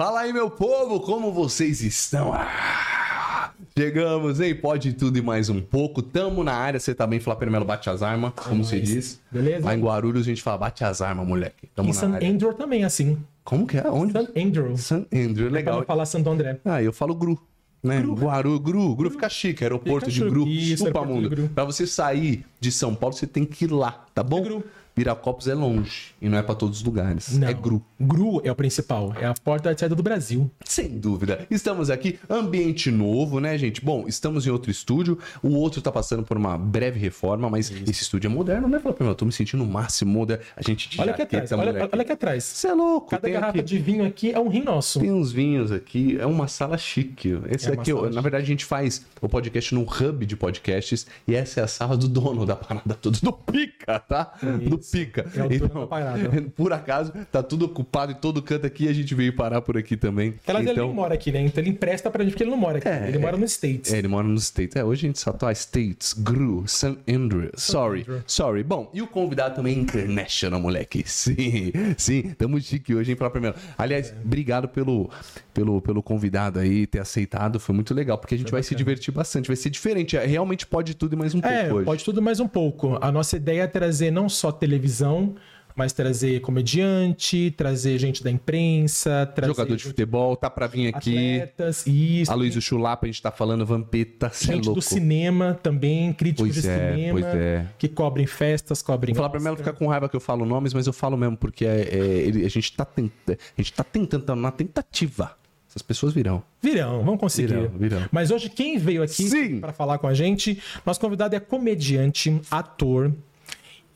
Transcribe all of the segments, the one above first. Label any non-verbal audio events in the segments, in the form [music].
Fala aí, meu povo, como vocês estão? Ah, chegamos, hein? Pode tudo e mais um pouco. Tamo na área, você também, Flávio Melo bate as armas, como se diz. Beleza? Lá em Guarulhos a gente fala bate as armas, moleque. Tamo na San área. Andrew também, assim. Como que é? Onde? San Andrew. San Andrew, Pra legal. não falar Santo André. Ah, eu falo Gru. Né? Guaru, Gru, Gru fica chique, aeroporto Fica de Gru. Isso, chupa mundo. Gru. Pra você sair de São Paulo, você tem que ir lá, tá bom? Gru. Viracopos é longe e não é pra todos os lugares. Não. É Gru. Gru é o principal. É a porta de saída do Brasil. Sem dúvida. Estamos aqui, ambiente novo, né, gente? Bom, estamos em outro estúdio. O outro tá passando por uma breve reforma, mas esse estúdio é moderno, né? Mim, eu tô me sentindo o máximo moderno. A gente Olha aqui atrás. Olha, olha aqui atrás. Você é louco. Cada garrafa aqui- de vinho aqui é um rim nosso. Tem uns vinhos aqui, é uma sala chique. Esse É aqui, na verdade, a gente faz o podcast num hub de podcasts e essa é a sala do dono da parada toda, do Pica, tá? Do Pica. É o dono da parada. [laughs] por acaso, tá tudo ocupado e todo canto aqui e a gente veio parar por aqui também. Ele então, não mora aqui, né? Então ele empresta pra gente, porque ele não mora aqui. É, ele mora nos States. é, ele mora nos States. É, hoje a gente só tá States, Gru, San Andreas. Sorry, Andrew. sorry. Bom, e o convidado também é international, moleque. [laughs] Sim, sim, tamo chique hoje, hein, pra primeira. Aliás, obrigado pelo, pelo, pelo convidado aí ter aceitado. Foi muito legal, porque a gente vai se divertir bastante. Vai ser diferente. É, Realmente pode tudo e mais um É, pouco hoje. pode tudo mais um pouco. A nossa ideia é trazer não só televisão, mas trazer comediante, trazer gente da imprensa, trazer Jogador de futebol, tá pra vir aqui. atletas, isso. A Luísa Chulapa, a gente tá falando, Vampeta, é gente louco. do cinema também, críticos Pois de é, cinema, pois é. que cobrem festas, cobrem. Falar pra mim, ela fica com raiva que eu falo nomes, mas eu falo mesmo, porque é, é, ele- a, gente tá tenta, a gente tá tentando, tá na tentativa. Essas pessoas virão. Virão, vamos conseguir. Virão, virão. Mas hoje quem veio aqui para falar com a gente, nosso convidado é comediante, ator.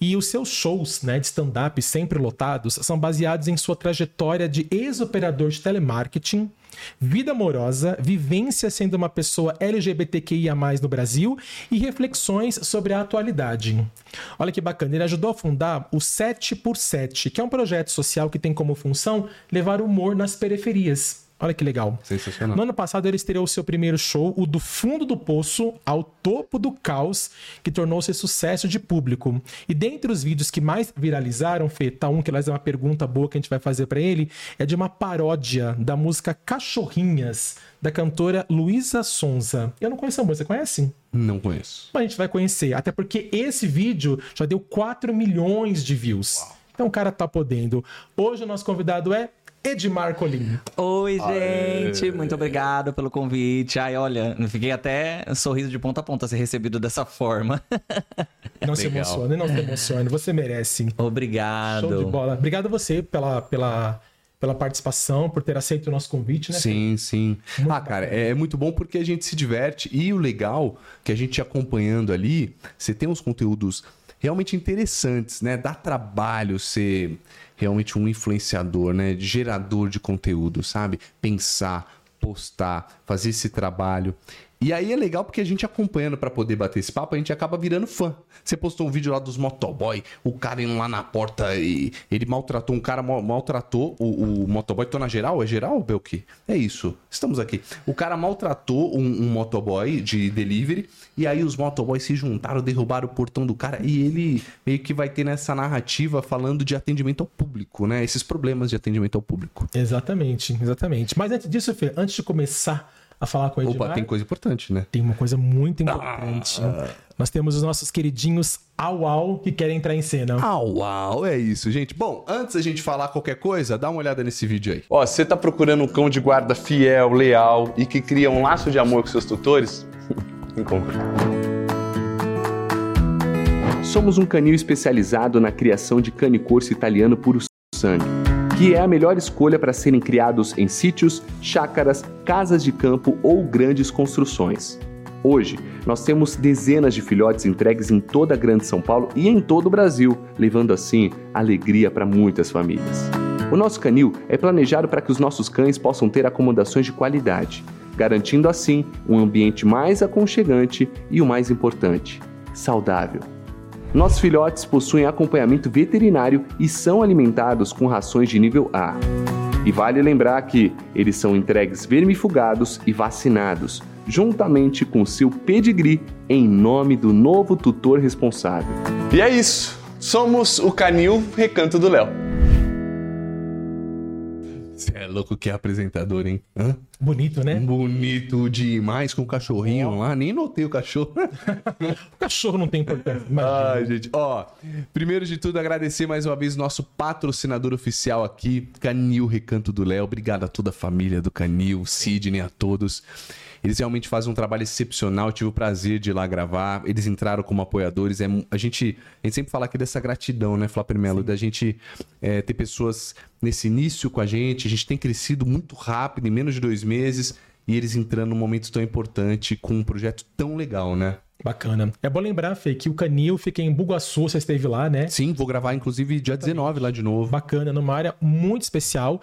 E os seus shows né, de stand-up sempre lotados são baseados em sua trajetória de ex-operador de telemarketing, vida amorosa, vivência sendo uma pessoa LGBTQIA no Brasil e reflexões sobre a atualidade. Olha que bacana, ele ajudou a fundar o 7 por 7 que é um projeto social que tem como função levar humor nas periferias. Olha que legal. Sensacional. No ano passado, ele estreou seu primeiro show, o Do Fundo do Poço ao Topo do Caos, que tornou-se sucesso de público. E dentre os vídeos que mais viralizaram, Fê, tá um que aliás é uma pergunta boa que a gente vai fazer pra ele, é de uma paródia da música Cachorrinhas, da cantora Luísa Sonza. Eu não conheço a música, você conhece? Não conheço. Mas a gente vai conhecer, até porque esse vídeo já deu 4 milhões de views. Então o cara tá podendo. Hoje o nosso convidado é Edmar Colim. Oi, gente, muito obrigado pelo convite. Ai, olha, fiquei até sorriso de ponta a ponta ser recebido dessa forma. Não se Legal. emocione, não se emocione. Você merece. Obrigado. Show de bola. Obrigado a você pela, pela, pela participação, por ter aceito o nosso convite, né? Sim, sim. ah, cara, é muito bom porque a gente se diverte e o legal que a gente acompanhando ali, você tem uns conteúdos realmente interessantes, né? Dá trabalho ser realmente um influenciador, né? Gerador de conteúdo, sabe? Pensar, postar, fazer esse trabalho. E aí é legal porque a gente acompanhando pra poder bater esse papo, a gente acaba virando fã. Você postou um vídeo lá dos motoboy, o cara indo lá na porta e ele maltratou um cara, mal- maltratou o, o motoboy. Tô na geral? É geral, Belki? É isso. Estamos aqui. O cara maltratou um, um motoboy de delivery e aí os motoboys se juntaram, derrubaram o portão do cara e ele meio que vai ter nessa narrativa falando de atendimento ao público, né? Esses problemas de atendimento ao público. Exatamente, exatamente. Mas antes disso, Fê, antes de começar a falar com o Edmar, Opa, tem coisa importante, né? tem uma coisa muito importante. Ah. Nós temos os nossos queridinhos Au Au que querem entrar em cena. Au, au, é isso, gente. Bom, antes da gente falar qualquer coisa, dá uma olhada nesse vídeo aí. Ó, você tá procurando um cão de guarda fiel, leal e que cria um laço de amor com seus tutores? [laughs] Encontre. Somos um canil especializado na criação de cane corso italiano puro sangue, que é a melhor escolha para serem criados em sítios, chácaras, casas de campo ou grandes construções. Hoje, nós temos dezenas de filhotes entregues em toda a Grande São Paulo e em todo o Brasil, levando assim alegria para muitas famílias. O nosso canil é planejado para que os nossos cães possam ter acomodações de qualidade, garantindo assim um ambiente mais aconchegante e o mais importante, saudável. Nossos filhotes possuem acompanhamento veterinário e são alimentados com rações de nível A. E vale lembrar que eles são entregues vermifugados e vacinados, juntamente com seu pedigree, em nome do novo tutor responsável. E é isso. Somos o Canil Recanto do Léo. Você é louco que é apresentador, hein? Hã? Bonito, né? Bonito demais com o cachorrinho lá. Nem notei o cachorro. [laughs] O cachorro não tem importância. imagina. Ai, gente. Ó, primeiro de tudo, agradecer mais uma vez nosso patrocinador oficial aqui, Canil Recanto do Léo. Obrigado a toda a família do Canil, Sidney, a todos. Eles realmente fazem um trabalho excepcional. Eu tive o prazer de ir lá gravar. Eles entraram como apoiadores. É, a, gente, a gente sempre fala aqui dessa gratidão, né, Flapper Melo? Da gente é, ter pessoas nesse início com a gente. A gente tem crescido muito rápido, em menos de dois meses. E eles entrando num momento tão importante, com um projeto tão legal, né? Bacana. É bom lembrar, Fê, que o Canil fica em Bugaçu, você esteve lá, né? Sim, vou gravar inclusive dia 19 lá de novo. Bacana, numa área muito especial.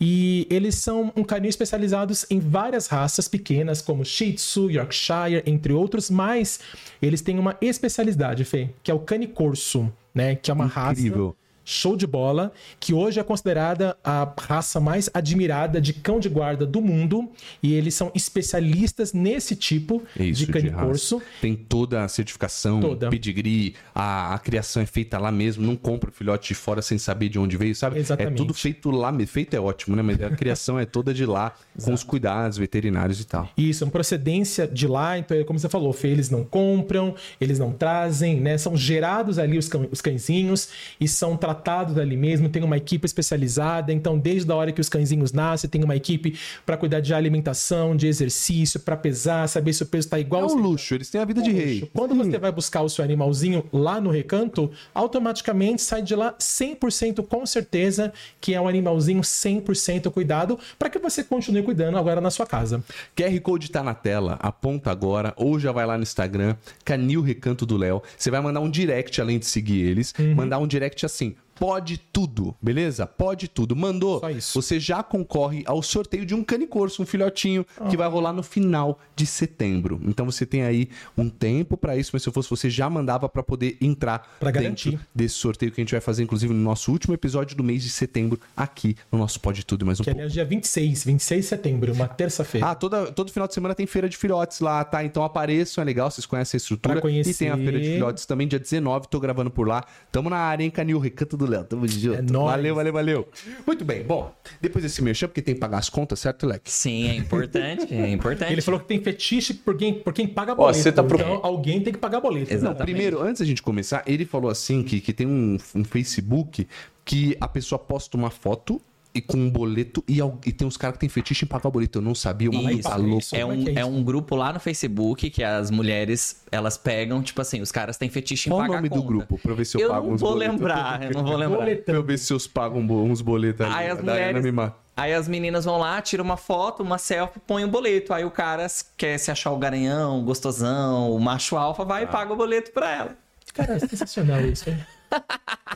E eles são um canil especializados em várias raças pequenas, como Shih Tzu, Yorkshire, entre outros, mas eles têm uma especialidade, Fê, que é o cane corso, né? Que é uma Incrível. raça show de bola, que hoje é considerada a raça mais admirada de cão de guarda do mundo. E eles são especialistas nesse tipo isso, de cane raça. corso. Tem toda a certificação, Toda. pedigree, a, a criação é feita lá mesmo, não compra o filhote de fora sem saber de onde veio, sabe? Exatamente. É tudo feito lá, feito é ótimo, né? Mas a criação é toda de lá, [laughs] com os cuidados veterinários e tal. Isso, é uma procedência de lá, então, é como você falou, Fê, eles não compram, eles não trazem, né? São gerados ali os, cão- os cãezinhos e são tratados ali mesmo, tem uma equipe especializada, então desde a hora que os cãezinhos nascem, tem uma equipe para cuidar de alimentação, de exercício, para pesar, saber se o peso tá igual É um luxo, eles têm a vida de rei. quando você vai buscar o seu animalzinho lá no recanto, automaticamente sai de lá 100% com certeza que é um animalzinho 100% cuidado para que você continue cuidando agora na sua casa. QR Code tá na tela, aponta agora, ou já vai lá no Instagram, Canil Recanto do Léo. Você vai mandar um direct além de seguir eles, Uhum. mandar um direct assim. Pode tudo, beleza? Pode tudo. Mandou. Só isso. Você já concorre ao sorteio de um cane corso, um filhotinho, que vai rolar no final de setembro. Então você tem aí um tempo pra isso, mas se eu fosse você já mandava pra poder entrar Pra garantir. desse sorteio que a gente vai fazer, inclusive, no nosso último episódio do mês de setembro, aqui no nosso Pode Tudo mais um Que pouco. aliás, dia 26, 26 de setembro, uma terça-feira. Ah, toda, todo final de semana tem feira de filhotes lá, tá? Então apareçam, é legal, vocês conhecem a estrutura. Pra conhecer. E tem a feira de filhotes também, dia 19, tô gravando por lá. Tamo na área, hein, Canil, Recanto do Léo. Tamo junto. É nóis. Valeu, valeu, valeu. Muito bem, bom, depois desse merchan, porque tem que pagar as contas, certo, Leque? Sim, é importante, é importante. Ele falou que tem fetiche por quem, por quem paga boleto. você tá pro- Então alguém tem que pagar boleto. Exato. Não, Exatamente. primeiro, antes da gente começar, ele falou assim que, que tem um, um Facebook que a pessoa posta uma foto e com um boleto e, e tem uns caras que tem fetiche em pagar o boleto. Eu não sabia, o maluco Isso, tá louco. isso. É um, é é um grupo lá no Facebook que as mulheres, elas pegam, tipo assim, os caras têm fetiche em Qual o pagar nome do grupo? Pra ver se eu, Eu pago não uns vou boletos. lembrar, eu não vou lembrar. Pra eu ver se eu pago uns boletos ali. Aí as mulheres. me mata. Aí as meninas vão lá, tiram uma foto, uma selfie, põe um boleto. Aí o cara quer se achar o garanhão, o gostosão, o macho alfa, vai e paga o boleto pra ela. Cara, é sensacional isso, hein?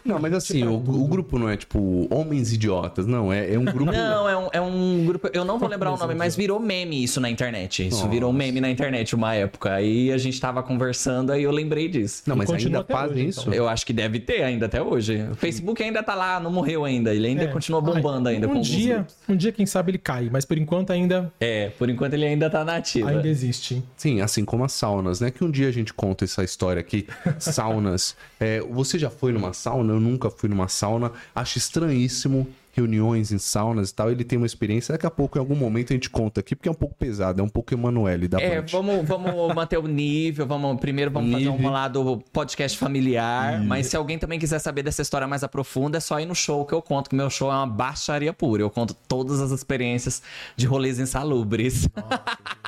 Não, mas assim, o, o grupo não é tipo homens idiotas, não. É, é um grupo. Não, é um, é um grupo. Eu não vou lembrar o nome, mas virou meme isso na internet. Isso Nossa. virou meme na internet uma época. Aí a gente tava conversando, aí eu lembrei disso. Não, mas ainda fazem hoje, isso? então. Eu acho que deve ter ainda até hoje. O Facebook ainda tá lá, não morreu ainda. Ele ainda É. continua bombando Ai, ainda. com Um dia, um dia, quem sabe, ele cai, mas por enquanto ainda, É, por enquanto ele ainda tá na ativa. ainda existe. Sim, assim como as saunas, né? Que um dia a gente conta essa história aqui. [laughs] Saunas. É, você já foi numa sauna? Eu nunca fui numa sauna. Acho estranhíssimo reuniões em saunas e tal. Ele tem uma experiência. Daqui a pouco, em algum momento, a gente conta aqui, porque é um pouco pesado. É um pouco Emanuele da É, vamos, vamos [laughs] manter o nível, vamos primeiro vamos fazer Nível. um lado podcast familiar, mas se alguém também quiser saber dessa história mais aprofunda, é só ir no show que eu conto, que meu show é uma baixaria pura. Eu conto todas as experiências de rolês insalubres.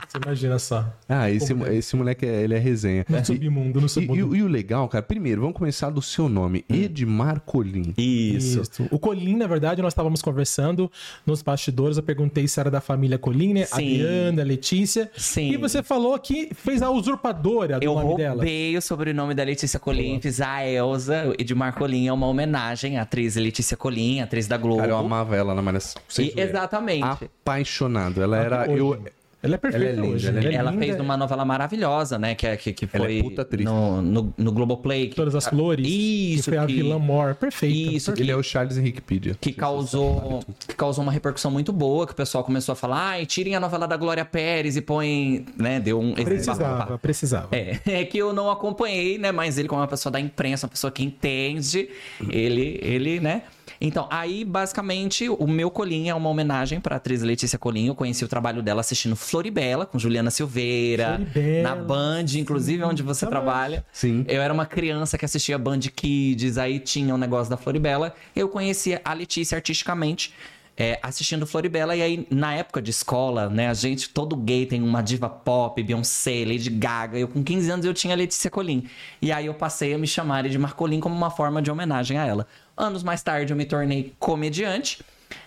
Você imagina só. Ah, esse, Como é? esse moleque, é- ele é resenha. No submundo, no E, submundo. e- e o legal, cara, primeiro, vamos começar do seu nome. Edmar Colim. Isso. Isso. O Colim, na verdade, nós estávamos conversando nos bastidores. Eu perguntei se era da família Colim, né? Sim. Adriana, Letícia. Sim. E você falou que fez a usurpadora do Eu nome dela. roubei o sobrenome da Letícia Colim, fiz a Elza. Edmar Colim é uma homenagem à atriz Letícia Colim, atriz da Globo. Cara, eu amava ela na Malhação. E- exatamente. Apaixonado. Ela era. Hoje. Eu, Ela é perfeita Ela é linda, hoje. ela é linda. Ela fez uma novela maravilhosa, né? Que, é- que, que é foi puta atriz. no, no, no Globoplay. Que, Todas as flores. Isso, Que foi a que- vilã Mor. Perfeita. Isso, ele é o Charles Henriquepedia. que causou, que causou uma repercussão muito boa, que o pessoal começou a falar, ai, tirem a novela da Glória Pérez e põem, né, deu um... Precisava, precisava. É, [laughs] é que eu não acompanhei, né, mas ele como uma pessoa da imprensa, uma pessoa que entende, ele, ele, né, Então, aí, basicamente, o meu colinho é uma homenagem pra atriz Letícia Colinho. Eu conheci o trabalho dela assistindo Floribela, com Juliana Silveira. Floribela, na Band, inclusive, onde você Tá trabalha. Sim. Eu era uma criança que assistia Band Kids, aí tinha um negócio da Floribela. Eu conhecia a Letícia artisticamente. é, assistindo Floribela, e aí, na época de escola, né, a gente, todo gay tem uma diva pop, Beyoncé, Lady Gaga. Eu, com 15 anos, eu tinha a Letícia Colin. E aí eu passei a me chamar de Marcolin como uma forma de homenagem a ela. Anos mais tarde, eu me tornei comediante.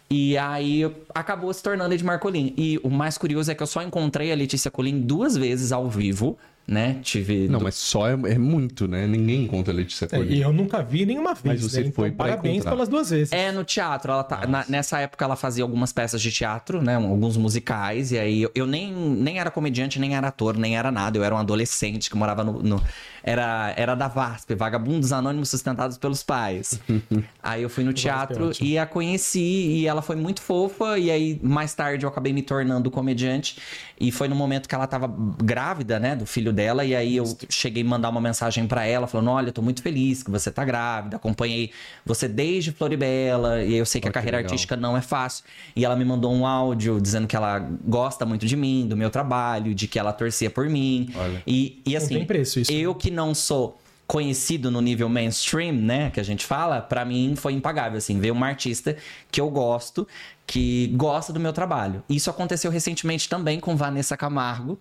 E aí acabou se tornando Ed Marcolin. E o mais curioso é que eu só encontrei a Letícia Colin duas vezes ao vivo, né? Tive. Não, mas só é, é muito, né? Ninguém encontra a Letícia É, Colin. e eu nunca vi nenhuma vez. Mas você né? foi então, parabéns encontrar. pelas duas vezes. É, no teatro. Ela tá, na- nessa época ela fazia algumas peças de teatro, né? Alguns musicais. E aí eu, eu nem, nem era comediante, nem era ator, nem era nada. Eu era um adolescente que morava no. no- era, era da VASP, Vagabundos Anônimos Sustentados pelos Pais. [laughs] aí eu fui no teatro ótimo. e a conheci e ela foi muito fofa. E aí, mais tarde, eu acabei me tornando comediante. E foi no momento que ela tava grávida, né? Do filho dela. E aí eu cheguei a mandar uma mensagem pra ela, falando: Olha, tô muito feliz que você tá grávida. Acompanhei você desde Floribela. E eu sei que a que carreira legal. artística não é fácil. E ela me mandou um áudio dizendo que ela gosta muito de mim, do meu trabalho, de que ela torcia por mim. Olha. E, e Não assim, tem preço isso. eu que não sou conhecido no nível mainstream, né, que a gente fala, pra mim foi impagável, assim, ver uma artista que eu gosto, que gosta do meu trabalho. Isso aconteceu recentemente também com Vanessa Camargo,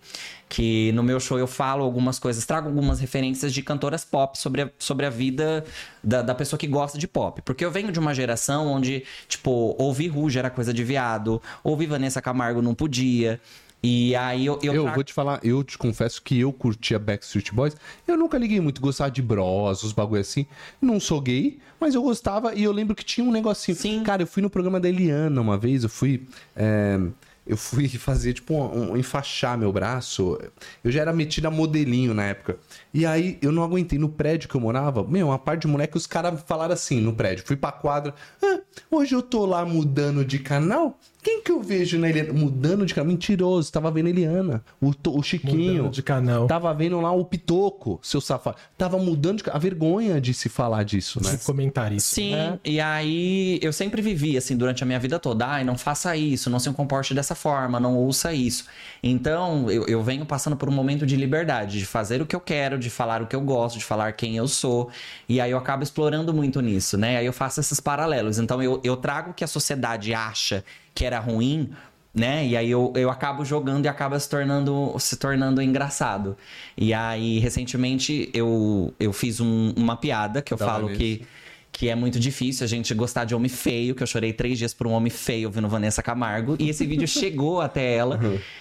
que no meu show eu falo algumas coisas, trago algumas referências de cantoras pop sobre a, sobre a vida da, da pessoa que gosta de pop. Porque eu venho de uma geração onde, tipo, ouvir Ruge era coisa de viado, ouvir Vanessa Camargo não podia. E aí eu, eu, Eu trago- vou te falar, eu te confesso que eu curtia Backstreet Boys. Eu nunca liguei muito, gostava de bros, os bagulho assim. Não sou gay, mas eu gostava e eu lembro que tinha um negocinho. Sim. Cara, eu fui no programa da Eliana uma vez, eu fui. é, eu fui [laughs] fazer, tipo, um, um- enfaixar meu braço. Eu já era metida modelinho na época. E aí eu não aguentei. No prédio que eu morava, meu, uma parte de moleque, os caras falaram assim no prédio. Fui pra quadra. "Ah, hoje eu tô lá mudando de canal. Quem que eu vejo na Eliana? Mudando de canal? Mentiroso, tava vendo a Eliana. O, To- o Chiquinho. Mudando de canal. Tava vendo lá o Pitoco, seu safado. Tava mudando de canal. A vergonha de se falar disso, né? De comentar isso. Sim, É. e aí eu sempre vivi assim durante a minha vida toda. Ai, não faça isso, não se comporte dessa forma, não ouça isso. Então eu, eu venho passando por um momento de liberdade, de fazer o que eu quero, de falar o que eu gosto, de falar quem eu sou. E aí eu acabo explorando muito nisso, né? Aí eu faço esses paralelos. Então eu, eu trago o que a sociedade acha que era ruim. Né? E aí eu, eu acabo jogando e acaba se tornando, se tornando engraçado. E aí, recentemente, eu, eu fiz um- uma piada que eu Da falo que que é muito difícil a gente gostar de homem feio, que eu chorei três dias por um homem feio vendo Vanessa Camargo. E esse vídeo [laughs] chegou até ela.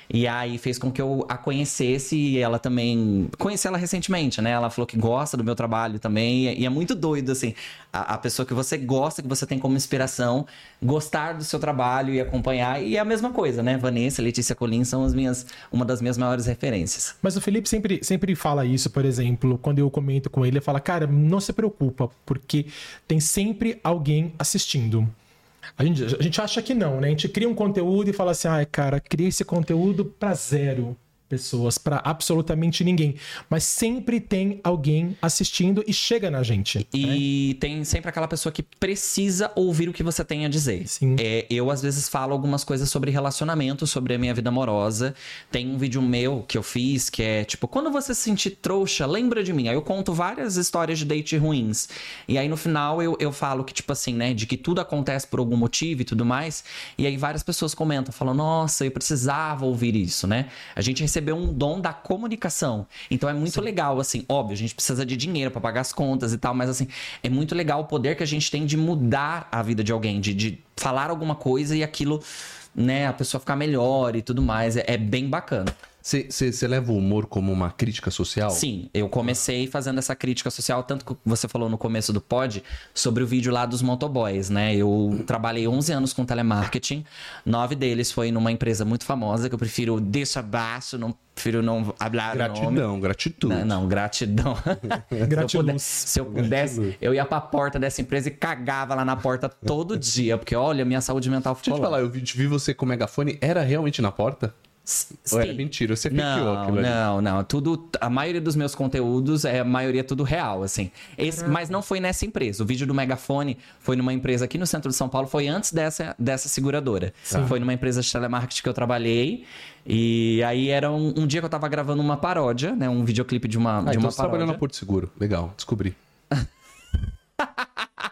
E aí fez com que eu a conhecesse e ela também. Conheci ela recentemente, né? Ela falou que gosta do meu trabalho também. E é muito doido, assim. A, a pessoa que você gosta, que você tem como inspiração, gostar do seu trabalho e acompanhar. E é a mesma coisa, né? Vanessa, Letícia Colin são as minhas, uma das minhas maiores referências. Mas o Felipe sempre, sempre fala isso, por exemplo, quando eu comento com ele, ele fala, cara, não se preocupa, porque tem sempre alguém assistindo. A gente, a gente acha que não, né? A gente cria um conteúdo e fala assim, ai, cara, criei esse conteúdo pra zero pessoas, pra absolutamente ninguém. Mas sempre tem alguém assistindo e chega na gente. né? E tem sempre aquela pessoa que precisa ouvir o que você tem a dizer. Sim. É, eu, às vezes, falo algumas coisas sobre relacionamento, sobre a minha vida amorosa. Tem um vídeo meu que eu fiz que é tipo: quando você se sentir trouxa, lembra de mim. Aí eu conto várias histórias de date ruins. E aí no final eu, eu falo que, tipo assim, né, de que tudo acontece por algum motivo e tudo mais. E aí várias pessoas comentam, falam: nossa, eu precisava ouvir isso, né? A gente recebeu um dom da comunicação. Então é muito legal, assim, óbvio, a gente precisa de dinheiro pra pagar as contas e tal, mas assim, é muito legal o poder que a gente tem de mudar a vida de alguém, de, de falar alguma coisa e aquilo, né, a pessoa ficar melhor e tudo mais. É, é bem bacana. Você leva o humor como uma crítica social? Sim, eu comecei fazendo essa crítica social, tanto que você falou no começo do pod, sobre o vídeo lá dos motoboys, né? Eu trabalhei 11 anos com telemarketing, nove deles foi numa empresa muito famosa, que eu prefiro deixar abaixo, não prefiro não falar o nome. Gratidão, gratitude. Não, não, gratidão. [laughs] Gratiluz. Se eu, pudesse, se eu ia pra porta dessa empresa e cagava lá na porta todo dia, porque olha, minha saúde mental ficou Deixa eu te falar, eu vi, vi você com o megafone, era realmente na porta? S- Ou é sim. mentira, você Não, aquilo ali. não, não. Tudo, a maioria dos meus conteúdos é a maioria tudo real, assim. Esse- mas não foi nessa empresa. O vídeo do Megafone foi numa empresa aqui no centro de São Paulo, foi antes dessa, dessa seguradora. Foi numa empresa de telemarketing que eu trabalhei. E aí era um, um dia que eu tava gravando uma paródia, né? Um videoclipe de uma, Ah, de então uma você trabalhou paródia. na Porto Seguro. Legal, descobri. [laughs]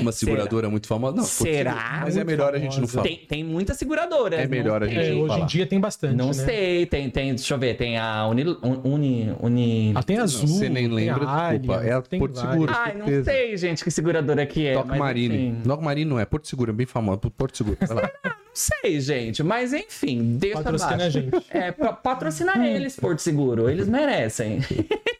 Uma seguradora muito famosa. Não, Será? Mas é melhor a gente não famosa. falar. Tem, tem muita seguradora. É melhor a gente É, eu hoje em dia tem bastante, Não né? sei, tem, tem, deixa eu ver, tem a Uni, Uni, Uni... Ah, tem azul, você nem tem lembra, desculpa, Allianz, é a tem Porto várias. Seguro. Ai, não certeza. sei, gente, que seguradora que é. Doc mas Marine. Doc Marine não é, Porto Seguro, é bem famoso. Porto Seguro. Vai lá. [laughs] Não sei, gente, mas enfim, deixa Patrocina abaixo. a gente. É, pa patrocina eles, Porto Seguro, eles merecem. [laughs]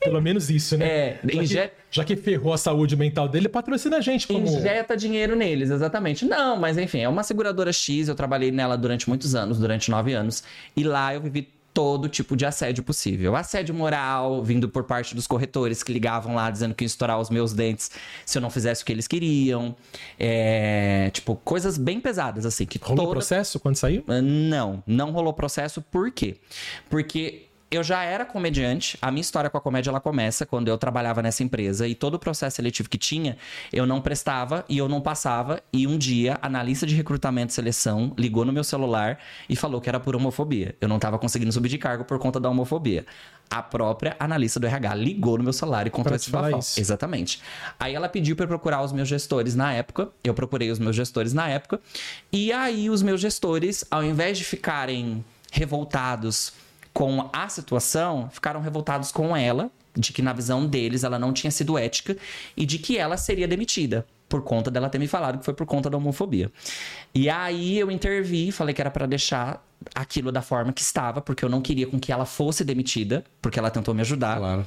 Pelo menos isso, né? É, já, que, já que ferrou a saúde mental dele, patrocina a gente como... Injeta dinheiro neles, exatamente. Não, mas enfim, é uma seguradora X, eu trabalhei nela durante muitos anos, durante nove anos, e lá eu vivi todo tipo de assédio possível. Assédio moral, vindo por parte dos corretores que ligavam lá dizendo que iam estourar os meus dentes se eu não fizesse o que eles queriam. É, tipo, coisas bem pesadas, assim. Que Rolou toda... processo quando saiu? Não, não rolou processo. Por quê? Porque eu já era comediante. A minha história com a comédia ela começa quando eu trabalhava nessa empresa e todo o processo seletivo que tinha, eu não prestava e eu não passava. E um dia, a analista de recrutamento e seleção ligou no meu celular e falou que era por homofobia. Eu não estava conseguindo subir de cargo por conta da homofobia. A própria analista do RH ligou no meu celular e contou esse bafão. Exatamente. Aí ela pediu eu procurar os meus gestores na época. Eu procurei os meus gestores na época. E aí os meus gestores, ao invés de ficarem revoltados com a situação, ficaram revoltados com ela, de que na visão deles ela não tinha sido ética e de que ela seria demitida por conta dela ter me falado que foi por conta da homofobia. E aí eu intervi, falei que era pra deixar aquilo da forma que estava, porque eu não queria com que ela fosse demitida, porque ela tentou me ajudar. Claro.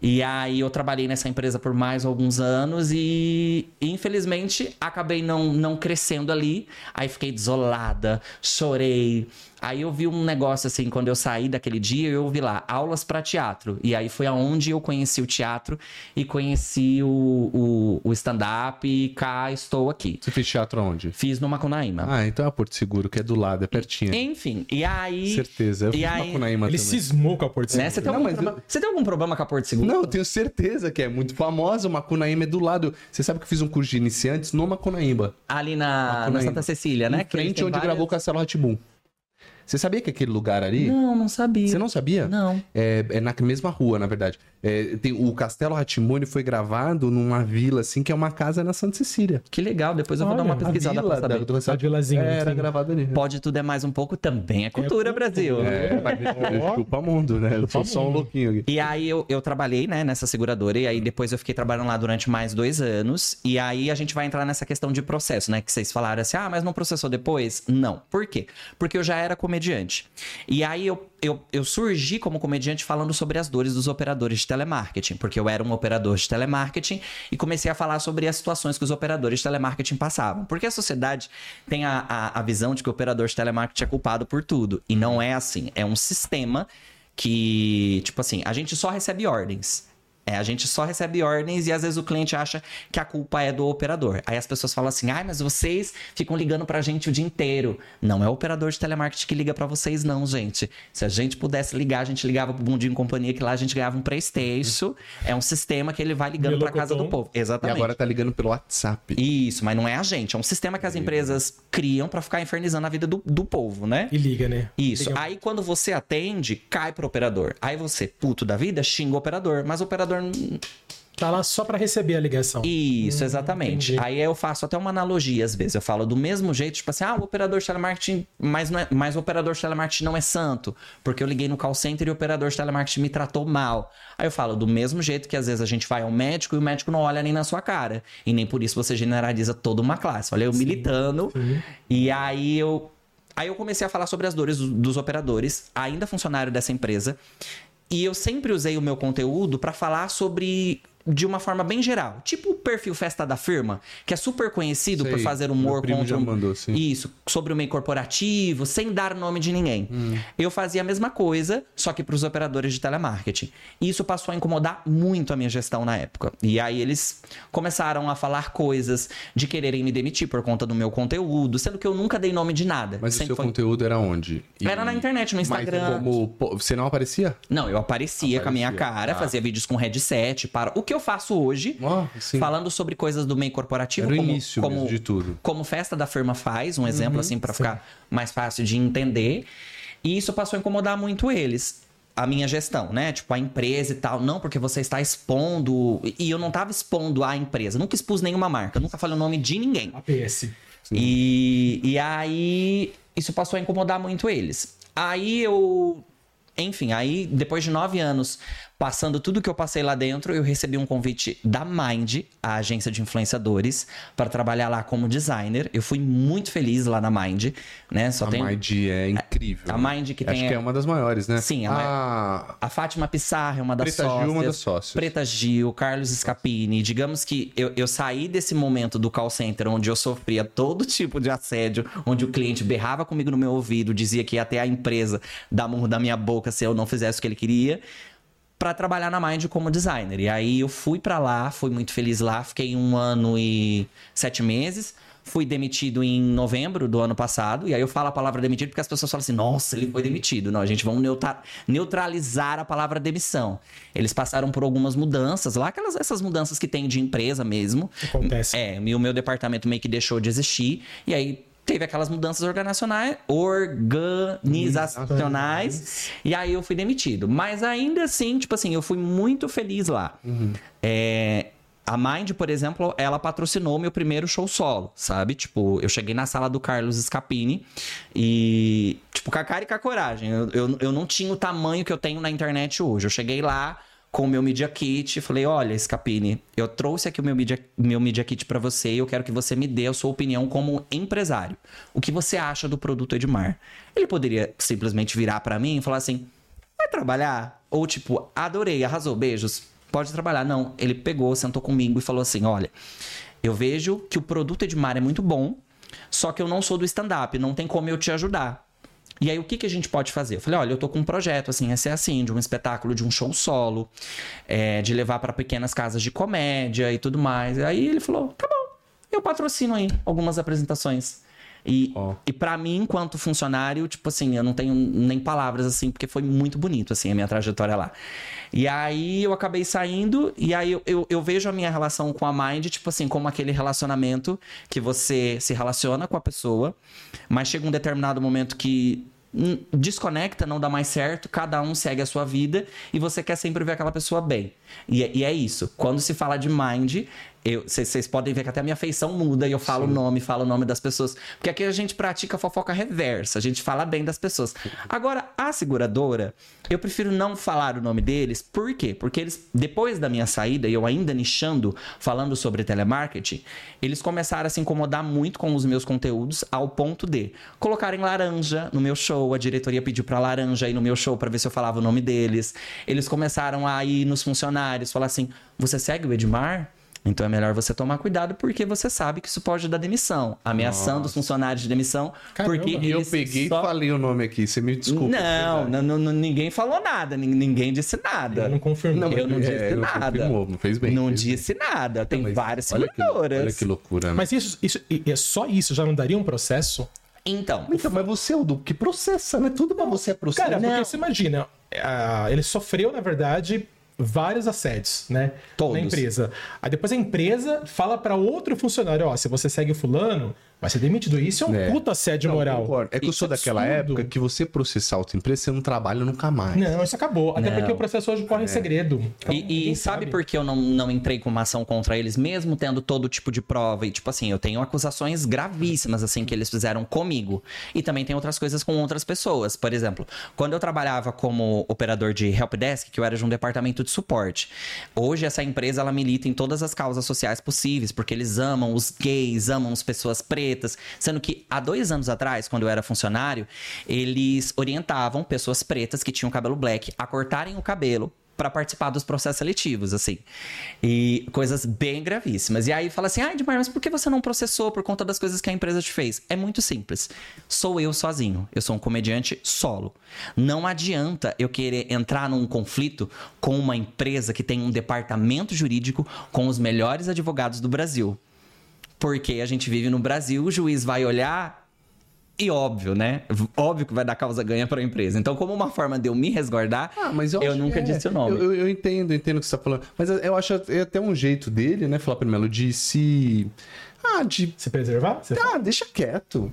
E aí eu trabalhei nessa empresa por mais alguns anos e infelizmente acabei não, não crescendo ali. Aí fiquei desolada, chorei. Aí eu vi um negócio assim, quando eu saí daquele dia, eu vi lá, aulas para teatro. E aí foi aonde eu conheci o teatro e conheci o, o, o stand-up e cá estou aqui. Você fez teatro onde? Fiz no Macunaíma. Ah, então é Porto Seguro, que é do lado, é pertinho. Enfim, e aí... Certeza. Eu e fiz aí- Macunaíma Ele também. cismou com a Porto Né? Seguro. Você, tem Não, algum mas problema... Você tem algum problema com a Porto Seguro? Não, eu tenho certeza que é muito famosa. O Macunaíma é do lado. Você sabe que eu fiz um curso de iniciantes no Macunaíma. Ali na, na Macunaíma. Santa Cecília, né? Em frente onde várias- gravou o Castelo Ratibum. Você sabia que aquele lugar ali... Não, não sabia. Você não sabia? Não. É, é na mesma rua, na verdade. É, tem, o Castelo Ratimone foi gravado numa vila, assim, que é uma casa na Santa Cecília. Que legal, depois eu vou dar uma a pesquisada pra saber. do A vilazinha, É, era ali. Pode tudo é mais um pouco também é cultura, Brasil. É, mas Ó. chupa mundo, né? Eu sou só um louquinho aqui. E aí eu, eu trabalhei, né, nessa seguradora, e aí depois eu fiquei trabalhando lá durante mais dois anos. E aí a gente vai entrar nessa questão de processo, né? Que vocês falaram assim, ah, mas não processou depois? Não. Por quê? Porque eu já era comediante. E aí eu, eu, eu surgi como comediante falando sobre as dores dos operadores de telemarketing, porque eu era um operador de telemarketing e comecei a falar sobre as situações que os operadores de telemarketing passavam. Porque a sociedade tem a, a, a visão de que o operador de telemarketing é culpado por tudo. E não é assim. É um sistema que, tipo assim, a gente só recebe ordens. É, a gente só recebe ordens e às vezes o cliente acha que a culpa é do operador. Aí as pessoas falam assim: ai, mas vocês ficam ligando pra gente o dia inteiro. Não é o operador de telemarketing que liga pra vocês, não, gente. Se a gente pudesse ligar, a gente ligava pro Bundinho Companhia, que lá a gente ganhava um Playstation. É um sistema que ele vai ligando pra casa do povo. E Exatamente. agora tá ligando pelo WhatsApp. Isso, mas não é a gente. É um sistema que as empresas criam pra ficar infernizando a vida do, do povo, né? E liga, né? Isso. Liga- Aí quando você atende, cai pro operador. Aí você, puto da vida, xinga o operador. Mas o operador. Tá lá só pra receber a ligação. Isso, exatamente. entendi. Aí eu faço até uma analogia às vezes. Eu falo do mesmo jeito, tipo assim, ah, o operador de telemarketing, mas, não é, mas o operador de telemarketing não é santo. Porque eu liguei no call center e o operador de telemarketing me tratou mal. Aí eu falo, do mesmo jeito que às vezes a gente vai ao médico e o médico não olha nem na sua cara. E nem por isso você generaliza toda uma classe. Olha, eu militando. E aí eu. Aí eu comecei a falar sobre as dores do- dos operadores, ainda funcionário dessa empresa. E eu sempre usei o meu conteúdo para falar sobre de uma forma bem geral. Tipo o perfil Festa da Firma, que é super conhecido Sei, por fazer humor contra um- mandou, sim. Isso, sobre o meio corporativo, sem dar nome de ninguém. Hum. Eu fazia a mesma coisa, só que para os operadores de telemarketing. E isso passou a incomodar muito a minha gestão na época. E aí eles começaram a falar coisas de quererem me demitir por conta do meu conteúdo, sendo que eu nunca dei nome de nada. Mas o seu foi- conteúdo era onde? E- Era na internet, no Mas Instagram. como pô, você não aparecia? Não, eu aparecia, com a minha Aparecia, cara, tá. fazia vídeos com headset, para o que eu faço hoje, sim. falando sobre coisas do meio corporativo, Era o como, início como, de tudo. como festa da firma faz, um exemplo assim para ficar mais fácil de entender. E isso passou a incomodar muito eles. A minha gestão, né? Tipo, a empresa e tal. Não, porque você está expondo. E eu não tava expondo a empresa. Nunca expus nenhuma marca. Nunca falei o nome de ninguém. APS. E, e aí isso passou a incomodar muito eles. Aí eu. Enfim, aí depois de nove anos, passando tudo que eu passei lá dentro, eu recebi um convite da Mind, a agência de influenciadores, para trabalhar lá como designer. Eu fui muito feliz lá na Mind, né? Só a tem Mind é incrível. a né? Mind que Acho tem que a- é uma das maiores, né? Sim, a a... a Fátima Pissarra é uma das Preta Gil, sócias. uma das sócias. Preta Gil, Carlos Scapini. Digamos que eu, eu saí desse momento do call center onde eu sofria todo [laughs] tipo de assédio, onde o cliente berrava comigo no meu ouvido, dizia que ia até a empresa dar murro da minha boca se eu não fizesse o que ele queria, para trabalhar na Mind como designer. E aí eu fui para lá, fui muito feliz lá, fiquei um ano e sete meses. Fui demitido em novembro do ano passado. E aí eu falo a palavra demitido porque as pessoas falam assim: nossa, ele foi demitido. Não, a gente vamos neutra- neutralizar a palavra demissão. Eles passaram por algumas mudanças lá, aquelas essas mudanças que tem de empresa mesmo. Acontece. É, e o meu departamento meio que deixou de existir. E aí teve aquelas mudanças organizacionais, organizacionais. E aí eu fui demitido. Mas ainda assim, tipo assim, eu fui muito feliz lá. É, a Mind, por exemplo, ela patrocinou meu primeiro show solo, sabe? Tipo, eu cheguei na sala do Carlos Scapini e, tipo, com a cara e com a coragem. Eu, eu, eu não tinha o tamanho que eu tenho na internet hoje. Eu cheguei lá com o meu Media Kit falei: Olha, Scapini, eu trouxe aqui o meu Media, meu media Kit pra você e eu quero que você me dê a sua opinião como empresário. O que você acha do produto Edmar? Ele poderia simplesmente virar pra mim e falar assim: Vai trabalhar? Ou tipo, adorei, arrasou, beijos. Pode trabalhar. Não, ele pegou, sentou comigo e falou assim: olha, eu vejo que o produto Edmar é muito bom, só que eu não sou do stand-up, não tem como eu te ajudar. E aí, o que, que a gente pode fazer? Eu falei, olha, eu tô com um projeto, assim, esse é assim, de um espetáculo, de um show solo, é, de levar para pequenas casas de comédia e tudo mais. Aí ele falou, tá bom, eu patrocino aí algumas apresentações. E, Ó. e para mim, enquanto funcionário, tipo assim, eu não tenho nem palavras assim, porque foi muito bonito, assim, a minha trajetória lá. E aí eu acabei saindo, e aí eu, eu, eu vejo a minha relação com a Mind, tipo assim, como aquele relacionamento que você se relaciona com a pessoa, mas chega um determinado momento que desconecta, não dá mais certo, cada um segue a sua vida e você quer sempre ver aquela pessoa bem. E, é- e é isso. Quando se fala de mind, vocês podem ver que até a minha feição muda e eu falo o nome, falo o nome das pessoas. Porque aqui a gente pratica fofoca reversa, a gente fala bem das pessoas. Agora, a seguradora, eu prefiro não falar o nome deles, por quê? Porque eles, depois da minha saída, e eu ainda nichando, falando sobre telemarketing, eles começaram a se incomodar muito com os meus conteúdos, ao ponto de colocarem laranja no meu show, a diretoria pediu pra laranja ir no meu show pra ver se eu falava o nome deles. Eles começaram a ir nos funcionários, falar assim: você segue o Edmar? Então é melhor você tomar cuidado porque você sabe que isso pode dar demissão, ameaçando os funcionários de demissão, Caramba. porque E eu peguei só- e falei o nome aqui, você me desculpa. não, é não, não, ninguém falou nada, nin- ninguém disse nada. Eu não confirmei. Não, eu não É, disse não nada. confirmou, não fez bem, Não fez bem. disse nada. Tem várias olha que, seguradoras. olha que loucura, né? Mas isso, isso, é só isso já não daria um processo? Então, Então, mas você é o do que processa, né? Tudo pra você é processo. Cara, Não. porque você imagina, ah, ele sofreu, na verdade, vários assédios, né? Todos. Na empresa. Aí depois a empresa fala pra outro funcionário, ó, se você segue o fulano, vai ser demitido. Isso é um É. puta assédio Não, moral. concordo. É que eu sou daquela absurdo. época que você processar outra empresa, você não trabalha nunca mais. Não, isso acabou. Até Não. porque o processo hoje corre em segredo. Então, E, e sabe por que eu não, não entrei com uma ação contra eles, mesmo tendo todo tipo de prova? E, tipo assim, eu tenho acusações gravíssimas, assim, que eles fizeram comigo. E também tem outras coisas com outras pessoas. Por exemplo, quando eu trabalhava como operador de helpdesk, que eu era de um departamento de suporte. Hoje, essa empresa, ela milita em todas as causas sociais possíveis, porque eles amam os gays, amam as pessoas pretas. Sendo que, há dois anos atrás, quando eu era funcionário, eles orientavam pessoas pretas que tinham cabelo black a cortarem o cabelo para participar dos processos seletivos, assim. E coisas bem gravíssimas. E aí fala assim: ah, Edmar, mas por que você não processou por conta das coisas que a empresa te fez? É muito simples. Sou eu sozinho. Eu sou um comediante solo. Não adianta eu querer entrar num conflito com uma empresa que tem um departamento jurídico com os melhores advogados do Brasil. Porque a gente vive no Brasil, o juiz vai olhar e óbvio, né? Óbvio que vai dar causa ganha para a empresa. Então, como uma forma de eu me resguardar, ah, eu, eu nunca é. disse o nome. Eu, eu, entendo, entendo o que você está falando. Mas eu acho é até um jeito dele, né, Flávio Melo, de se. Ah, de. Se preservar? Você ah, fala? deixa quieto.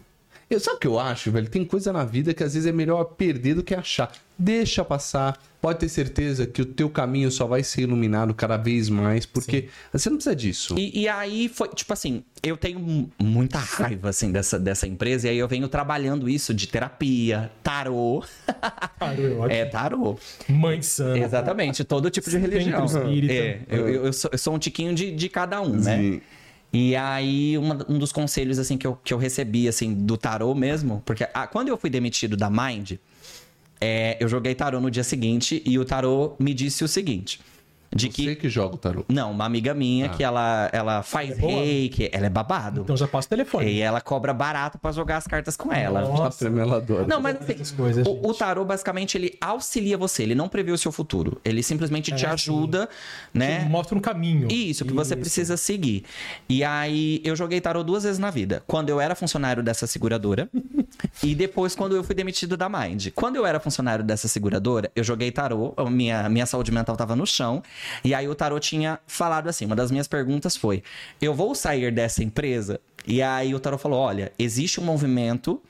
Eu, sabe o que eu acho, velho? Tem coisa na vida que às vezes é melhor perder do que achar. Deixa passar. Pode ter certeza que o teu caminho só vai ser iluminado cada vez mais, porque Sim. você não precisa disso. E, e, aí foi, tipo assim, eu tenho muita raiva, assim, dessa, dessa empresa, e aí eu venho trabalhando isso de terapia, tarô. [laughs] Tarô, é, é tarô. Mãe santa. Exatamente, todo tipo de religião. É, eu, eu, sou, eu sou um tiquinho de, de cada um, né? Sim. né? E aí, uma, um dos conselhos, assim, que eu, que eu recebi, assim, do tarô mesmo, porque ah, quando eu fui demitido da Mind, é, eu joguei tarô no dia seguinte e o tarô me disse o seguinte: de Você que... que joga o tarô? Não, uma amiga minha ah. que ela, ela faz é reiki, ela é babado. Então já passa o telefone. E ela cobra barato para jogar as cartas com ela. Nossa, tremeladora. Não, mas assim, coisas, o, o, tarô basicamente ele auxilia você, ele não prevê o seu futuro. Ele simplesmente é, te ajuda, sim. né? Te mostra um caminho. Isso, que Isso. você precisa seguir. E aí eu joguei tarô duas vezes na vida. Quando eu era funcionário dessa seguradora [laughs] e depois quando eu fui demitido da Mind. Quando eu era funcionário dessa seguradora, eu joguei tarô, minha, minha saúde mental tava no chão e aí o Tarot tinha falado assim: uma das minhas perguntas foi: eu vou sair dessa empresa? E aí o Tarot falou: olha, existe um movimento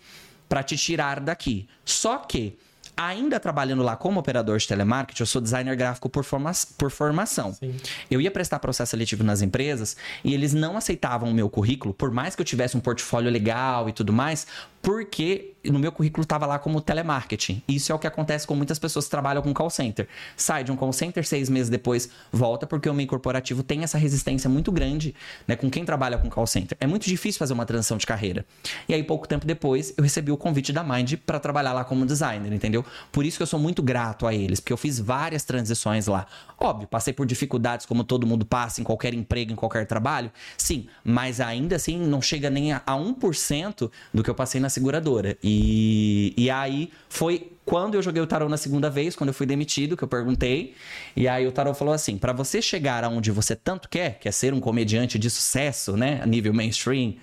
para te tirar daqui. Só que ainda trabalhando lá como operador de telemarketing, eu sou designer gráfico por, forma por formação. Sim. Eu ia prestar processo seletivo nas empresas e eles não aceitavam o meu currículo, por mais que eu tivesse um portfólio legal e tudo mais, porque no meu currículo estava lá como telemarketing. Isso é o que acontece com muitas pessoas que trabalham com call center. Sai de um call center, seis meses depois volta, porque o meio corporativo tem essa resistência muito grande né, com quem trabalha com call center. É muito difícil fazer uma transição de carreira. E aí, pouco tempo depois, eu recebi o convite da Mind para trabalhar lá como designer, entendeu? Por isso que eu sou muito grato a eles, porque eu fiz várias transições lá. Óbvio, passei por dificuldades como todo mundo passa em qualquer emprego, em qualquer trabalho, sim, mas ainda assim não chega nem a 1% do que eu passei na seguradora. E, e aí foi quando eu joguei o tarô na segunda vez, quando eu fui demitido, que eu perguntei. E aí o tarô falou assim: para você chegar aonde você tanto quer, que é ser um comediante de sucesso, né, a nível mainstream,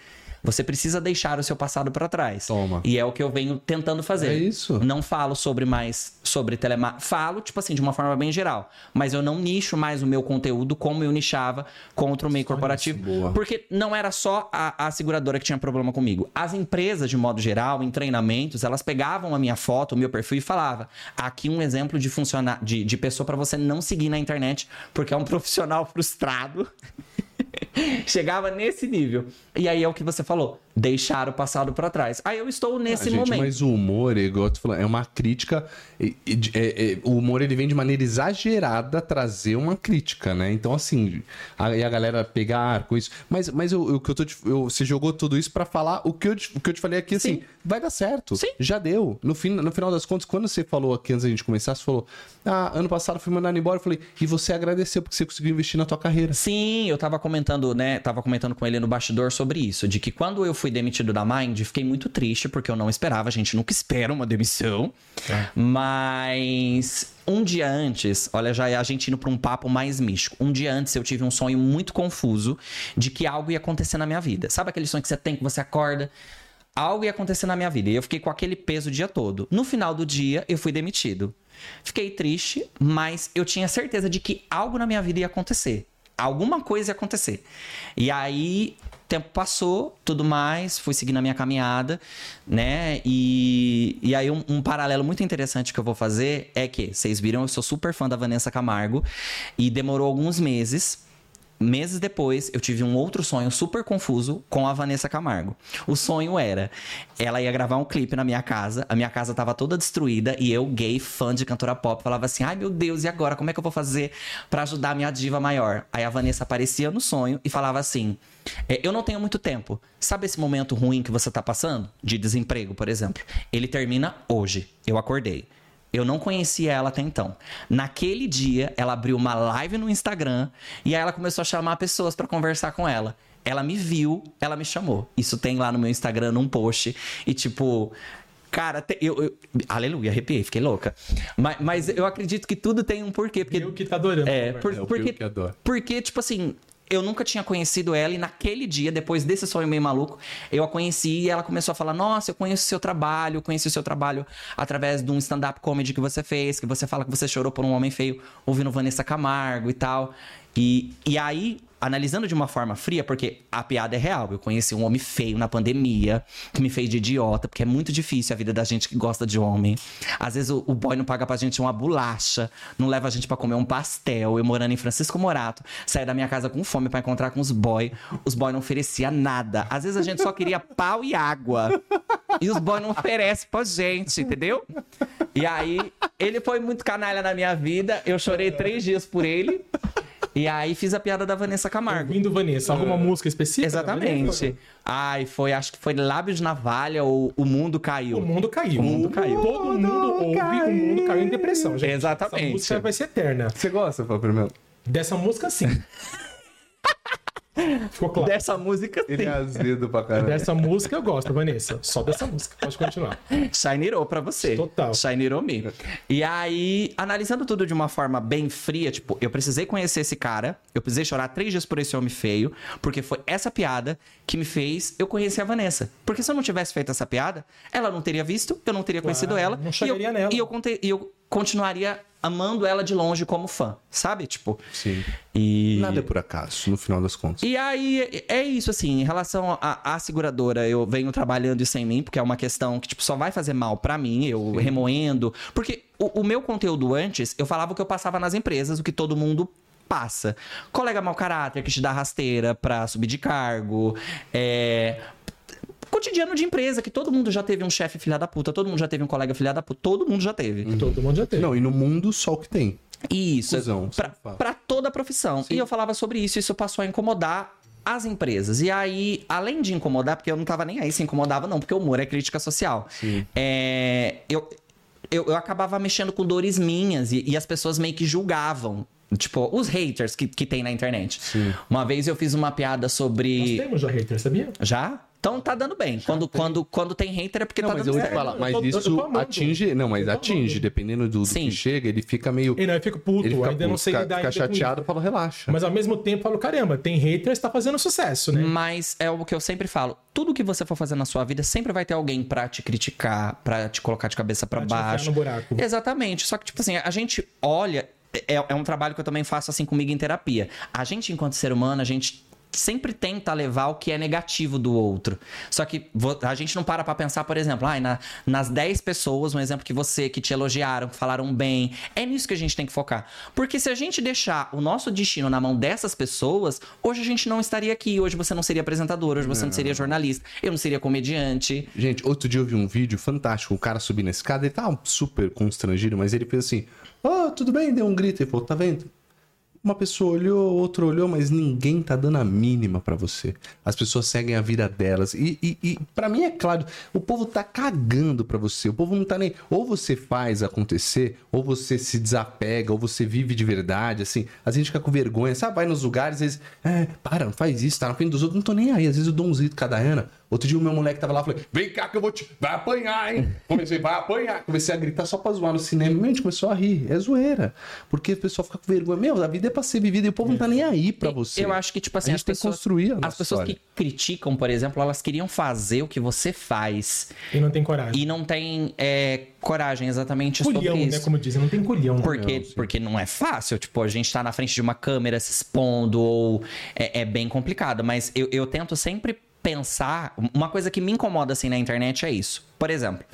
você precisa deixar o seu passado para trás. Toma. E é o que eu venho tentando fazer. É isso. Não falo sobre mais sobre telemarketing. Falo, tipo assim, de uma forma bem geral. Mas eu não nicho mais o meu conteúdo como eu nichava contra o meio corporativo. Boa. Porque não era só a, a seguradora que tinha problema comigo. As empresas, de modo geral, em treinamentos, elas pegavam a minha foto, o meu perfil e falavam: aqui um exemplo de funcionar de, de pessoa para você não seguir na internet, porque é um [laughs] profissional frustrado. Chegava nesse nível. E aí é o que você falou deixar o passado para trás. Aí eu estou nesse ah, gente, momento. Mas o humor, igual tu falou, é uma crítica. É, é, o humor ele vem de maneira exagerada trazer uma crítica, né? Então, assim, a, e a galera pegar com isso. Mas, mas eu, o que eu tô eu, você jogou tudo isso para falar o que, eu, o que eu te falei aqui, assim, Sim. vai dar certo. Sim. Já deu. No, fim, no final das contas, quando você falou aqui antes da gente começar, você falou: Ah, ano passado fui mandado embora. Eu falei, e você agradeceu porque você conseguiu investir na tua carreira. Sim, eu tava comentando, né? Tava comentando com ele no bastidor sobre isso, de que quando eu fui demitido da Mind, fiquei muito triste, porque eu não esperava, a gente nunca espera uma demissão. É. Mas um dia antes, olha, já é a gente indo pra um papo mais místico. Um dia antes eu tive um sonho muito confuso de que algo ia acontecer na minha vida. Sabe aquele sonho que você tem, que você acorda? Algo ia acontecer na minha vida. E eu fiquei com aquele peso o dia todo. No final do dia, eu fui demitido. Fiquei triste, mas eu tinha certeza de que algo na minha vida ia acontecer alguma coisa ia acontecer. E aí tempo passou, tudo mais, fui seguindo a minha caminhada, né? E, e aí um, um, paralelo muito interessante que eu vou fazer é que, vocês viram, eu sou super fã da Vanessa Camargo e demorou alguns meses meses depois, eu tive um outro sonho super confuso com a Vanessa Camargo. O sonho era, ela ia gravar um clipe na minha casa, a minha casa tava toda destruída e eu, gay, fã de cantora pop, falava assim: "Ai, meu Deus, e agora como é que eu vou fazer para ajudar a minha diva maior?". Aí a Vanessa aparecia no sonho e falava assim: é, eu não tenho muito tempo. Sabe esse momento ruim que você tá passando? De desemprego, por exemplo. Ele termina hoje. Eu acordei. Eu não conhecia ela até então. Naquele dia, ela abriu uma live no Instagram e aí ela começou a chamar pessoas pra conversar com ela. Ela me viu, ela me chamou. Isso tem lá no meu Instagram, num post. E tipo, Cara, te- eu, eu- Aleluia, arrepiei, fiquei louca. Mas, mas eu acredito que tudo tem um porquê. Porque, Eu que tá adorando. é, por- É o porque, porque, tipo assim, eu nunca tinha conhecido ela e naquele dia, depois desse sonho meio maluco, eu a conheci e ela começou a falar: Nossa, eu conheço o seu trabalho, eu conheci o seu trabalho através de um stand-up comedy que você fez, que você fala que você chorou por um homem feio ouvindo Vanessa Camargo e tal. E, e aí, analisando de uma forma fria, porque a piada é real. Eu conheci um homem feio na pandemia, que me fez de idiota, porque é muito difícil a vida da gente que gosta de homem. Às vezes o, o boy não paga pra gente uma bolacha, não leva a gente pra comer um pastel. Eu morando em Francisco Morato, saí da minha casa com fome pra encontrar com os boy. Os boy não oferecia nada. Às vezes a gente só queria pau e água. E os boy não oferecem pra gente, entendeu? E aí, ele foi muito canalha na minha vida. Eu chorei três dias por ele. E aí fiz a piada da Vanessa Camargo. Ouvindo Vanessa, alguma música específica? Exatamente. Ai, foi, acho que foi Lábios de Navalha ou O Mundo Caiu. O mundo caiu. O mundo caiu. Todo mundo ouve, o mundo caiu em depressão, gente. Exatamente. Essa música vai ser eterna. Você gosta, Fábio Melo? Dessa música, sim. [laughs] Ficou claro. Dessa música, Ele sim. é azedo pra caralho. Dessa música eu gosto, Vanessa. Só dessa música. Pode continuar. Shinerou pra você. Total. Shinerou me. E aí, analisando tudo de uma forma bem fria, tipo, eu precisei conhecer esse cara, eu precisei chorar três dias por esse homem feio, porque foi essa piada que me fez eu conhecer a Vanessa. Porque se eu não tivesse feito essa piada, ela não teria visto, eu não teria conhecido ela. não e eu, chegaria nela. E eu, conte- e eu continuaria amando ela de longe como fã, sabe? Tipo. Sim. E. Nada é por acaso, no final das contas. E aí, é isso, assim, em relação à, seguradora, eu venho trabalhando isso em mim, porque é uma questão que, tipo, só vai fazer mal pra mim, eu remoendo. Porque o, o meu conteúdo antes, eu falava o que eu passava nas empresas, o que todo mundo passa. Colega mau caráter que te dá rasteira pra subir de cargo, é... Cotidiano de empresa, que todo mundo já teve um chefe filha da puta, todo mundo já teve um colega filha da puta, todo mundo já teve. Todo mundo já teve. Não, e no mundo só o que tem. Isso. Cusão, pra, pra toda a profissão. E eu falava sobre isso, isso passou a incomodar as empresas. E aí, além de incomodar, porque eu não tava nem aí se incomodava, não, porque o humor é crítica social. É, eu, eu, eu acabava mexendo com dores minhas e, e as pessoas meio que julgavam. Tipo, os haters que, que tem na internet. Uma vez eu fiz uma piada Nós sobre. temos já hater, sabia? Já? Então tá dando bem. Quando, quando, quando tem hater é porque Não, tá mas dando eu te certo. falar, eu mas eu tô isso amando. atinge. Não, mas Eu atinge, dependendo do, do que chega, ele fica meio. E não, eu fico puto, Ele fica, ainda não puto, sei fica, lidar fica chateado, fala, relaxa. Mas ao mesmo tempo eu falo, caramba, tem haters, tá fazendo sucesso, né? Mas é o que eu sempre falo. Tudo que você for fazer na sua vida, sempre vai ter alguém pra te criticar, pra te colocar de cabeça pra Pra te baixo. no buraco. Exatamente. Só que, tipo assim, a gente olha. É, é um trabalho que eu também faço assim comigo em terapia. A gente, enquanto ser humano, a gente sempre tenta levar o que é negativo do outro. Só que a gente não para pra pensar, por exemplo, ai, na- nas 10 pessoas, um exemplo que você, que te elogiaram, que falaram bem. É nisso que a gente tem que focar. Porque se a gente deixar o nosso destino na mão dessas pessoas, hoje a gente não estaria aqui. Hoje você não seria apresentador, hoje você não seria jornalista, eu não seria comediante. Gente, outro dia eu vi um vídeo fantástico, o cara subindo a escada, ele tava super constrangido, mas ele fez assim, ó, tudo bem, deu um grito, ele falou, tá vendo? Uma pessoa olhou, outro olhou, mas ninguém tá dando a mínima pra você. As pessoas seguem a vida delas. E, e, e para mim é claro, o povo tá cagando pra você. O povo não tá nem. Ou você faz acontecer, ou você se desapega, ou você vive de verdade. Assim, a gente fica com vergonha, sabe? Vai nos lugares, às vezes, é, para, não faz isso, tá na frente dos outros, não tô nem aí. Às vezes eu dou um zito cada Ana. Outro dia o meu moleque tava lá, falei, vem cá que eu vou te. Vai apanhar, hein? [laughs] Comecei, vai apanhar. Comecei a gritar só pra zoar no cinema. Meu, a gente começou a rir. É zoeira. Porque o pessoal fica com vergonha. Meu, a vida é pra ser vivida e o povo não tá nem aí pra você. Eu acho que, tipo assim, a as gente tem que pessoas. construir a As pessoas história. que criticam, por exemplo, elas queriam fazer o que você faz. E não tem coragem. E não tem é, coragem exatamente Culhão, sobre né? isso. Como dizem, não tem culhão. né? Porque, Não, porque não é fácil, tipo, a gente tá na frente de uma câmera se expondo, ou é, é bem complicado. Mas eu, eu tento sempre pensar. Uma coisa que me incomoda assim na internet é isso. Por exemplo,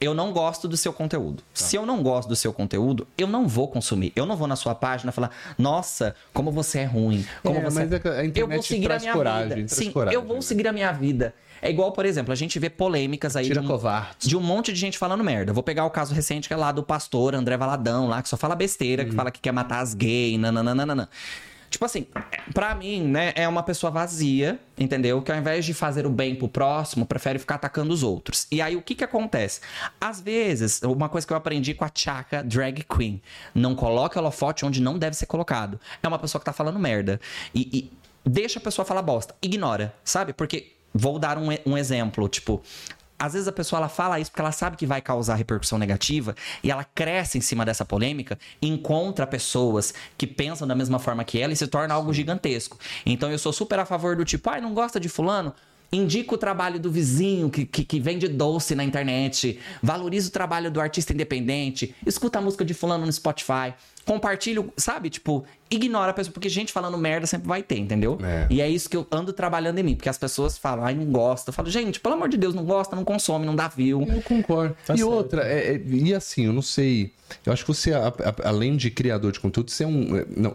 eu não gosto do seu conteúdo. Se eu não gosto do seu conteúdo, eu não vou consumir. Eu não vou na sua página falar, nossa, como você é ruim. Como É, você... mas é a internet eu vou seguir a minha coragem, vida. Sim, coragem, eu vou né? seguir a minha vida. É igual, por exemplo, a gente vê polêmicas aí de um, de um monte de gente falando merda. Vou pegar o caso recente que é lá do pastor André Valadão, lá, que só fala besteira, que fala que quer matar as gays, nananana. Tipo assim, pra mim, né, é uma pessoa vazia, entendeu? Que ao invés de fazer o bem pro próximo, prefere ficar atacando os outros. E aí o que que acontece? Às vezes, uma coisa que eu aprendi com a Chaka Drag Queen, não coloca holofote onde não deve ser colocado. É uma pessoa que tá falando merda. E, e deixa a pessoa falar bosta. Ignora, sabe? Porque Vou dar um, um exemplo, tipo, às vezes a pessoa ela fala isso porque ela sabe que vai causar repercussão negativa e ela cresce em cima dessa polêmica, encontra pessoas que pensam da mesma forma que ela e se torna algo gigantesco. Então eu sou super a favor do tipo, ai, ah, não gosta de fulano? Indica o trabalho do vizinho que, que, que, vende doce na internet. Valoriza o trabalho do artista independente. Escuta a música de fulano no Spotify compartilho, sabe? Tipo, ignora a pessoa, porque gente falando merda sempre vai ter, entendeu? É. E é isso que eu ando trabalhando em mim, porque as pessoas falam, ai, não gosta. Eu falo, gente, pelo amor de Deus, não gosta, não consome, não dá view. Eu concordo. Tá e certo. outra, é, é, e assim, eu não sei. Eu acho que você, a, a, além de criador de conteúdo, você é um. É, não,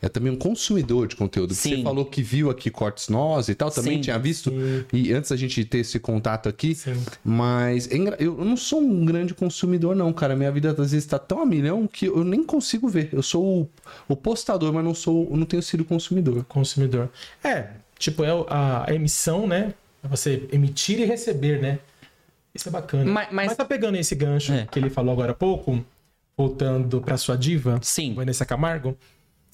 é também um consumidor de conteúdo. Sim. Você falou que viu aqui Cortes Nós e tal, também Sim. tinha visto. Sim. E antes a gente ter esse contato aqui. Sim. Mas é eu não sou um grande consumidor, não, cara. Minha vida às vezes tá tão a milhão que eu nem consigo consigo ver. Eu sou o, o postador, mas não sou, não tenho sido consumidor. Consumidor. É, tipo, é a, a emissão, né? É você emitir e receber, né? Isso é bacana. Mas, mas... mas tá pegando esse gancho é. que ele falou agora há pouco, voltando pra sua diva, Sim. Vanessa Camargo.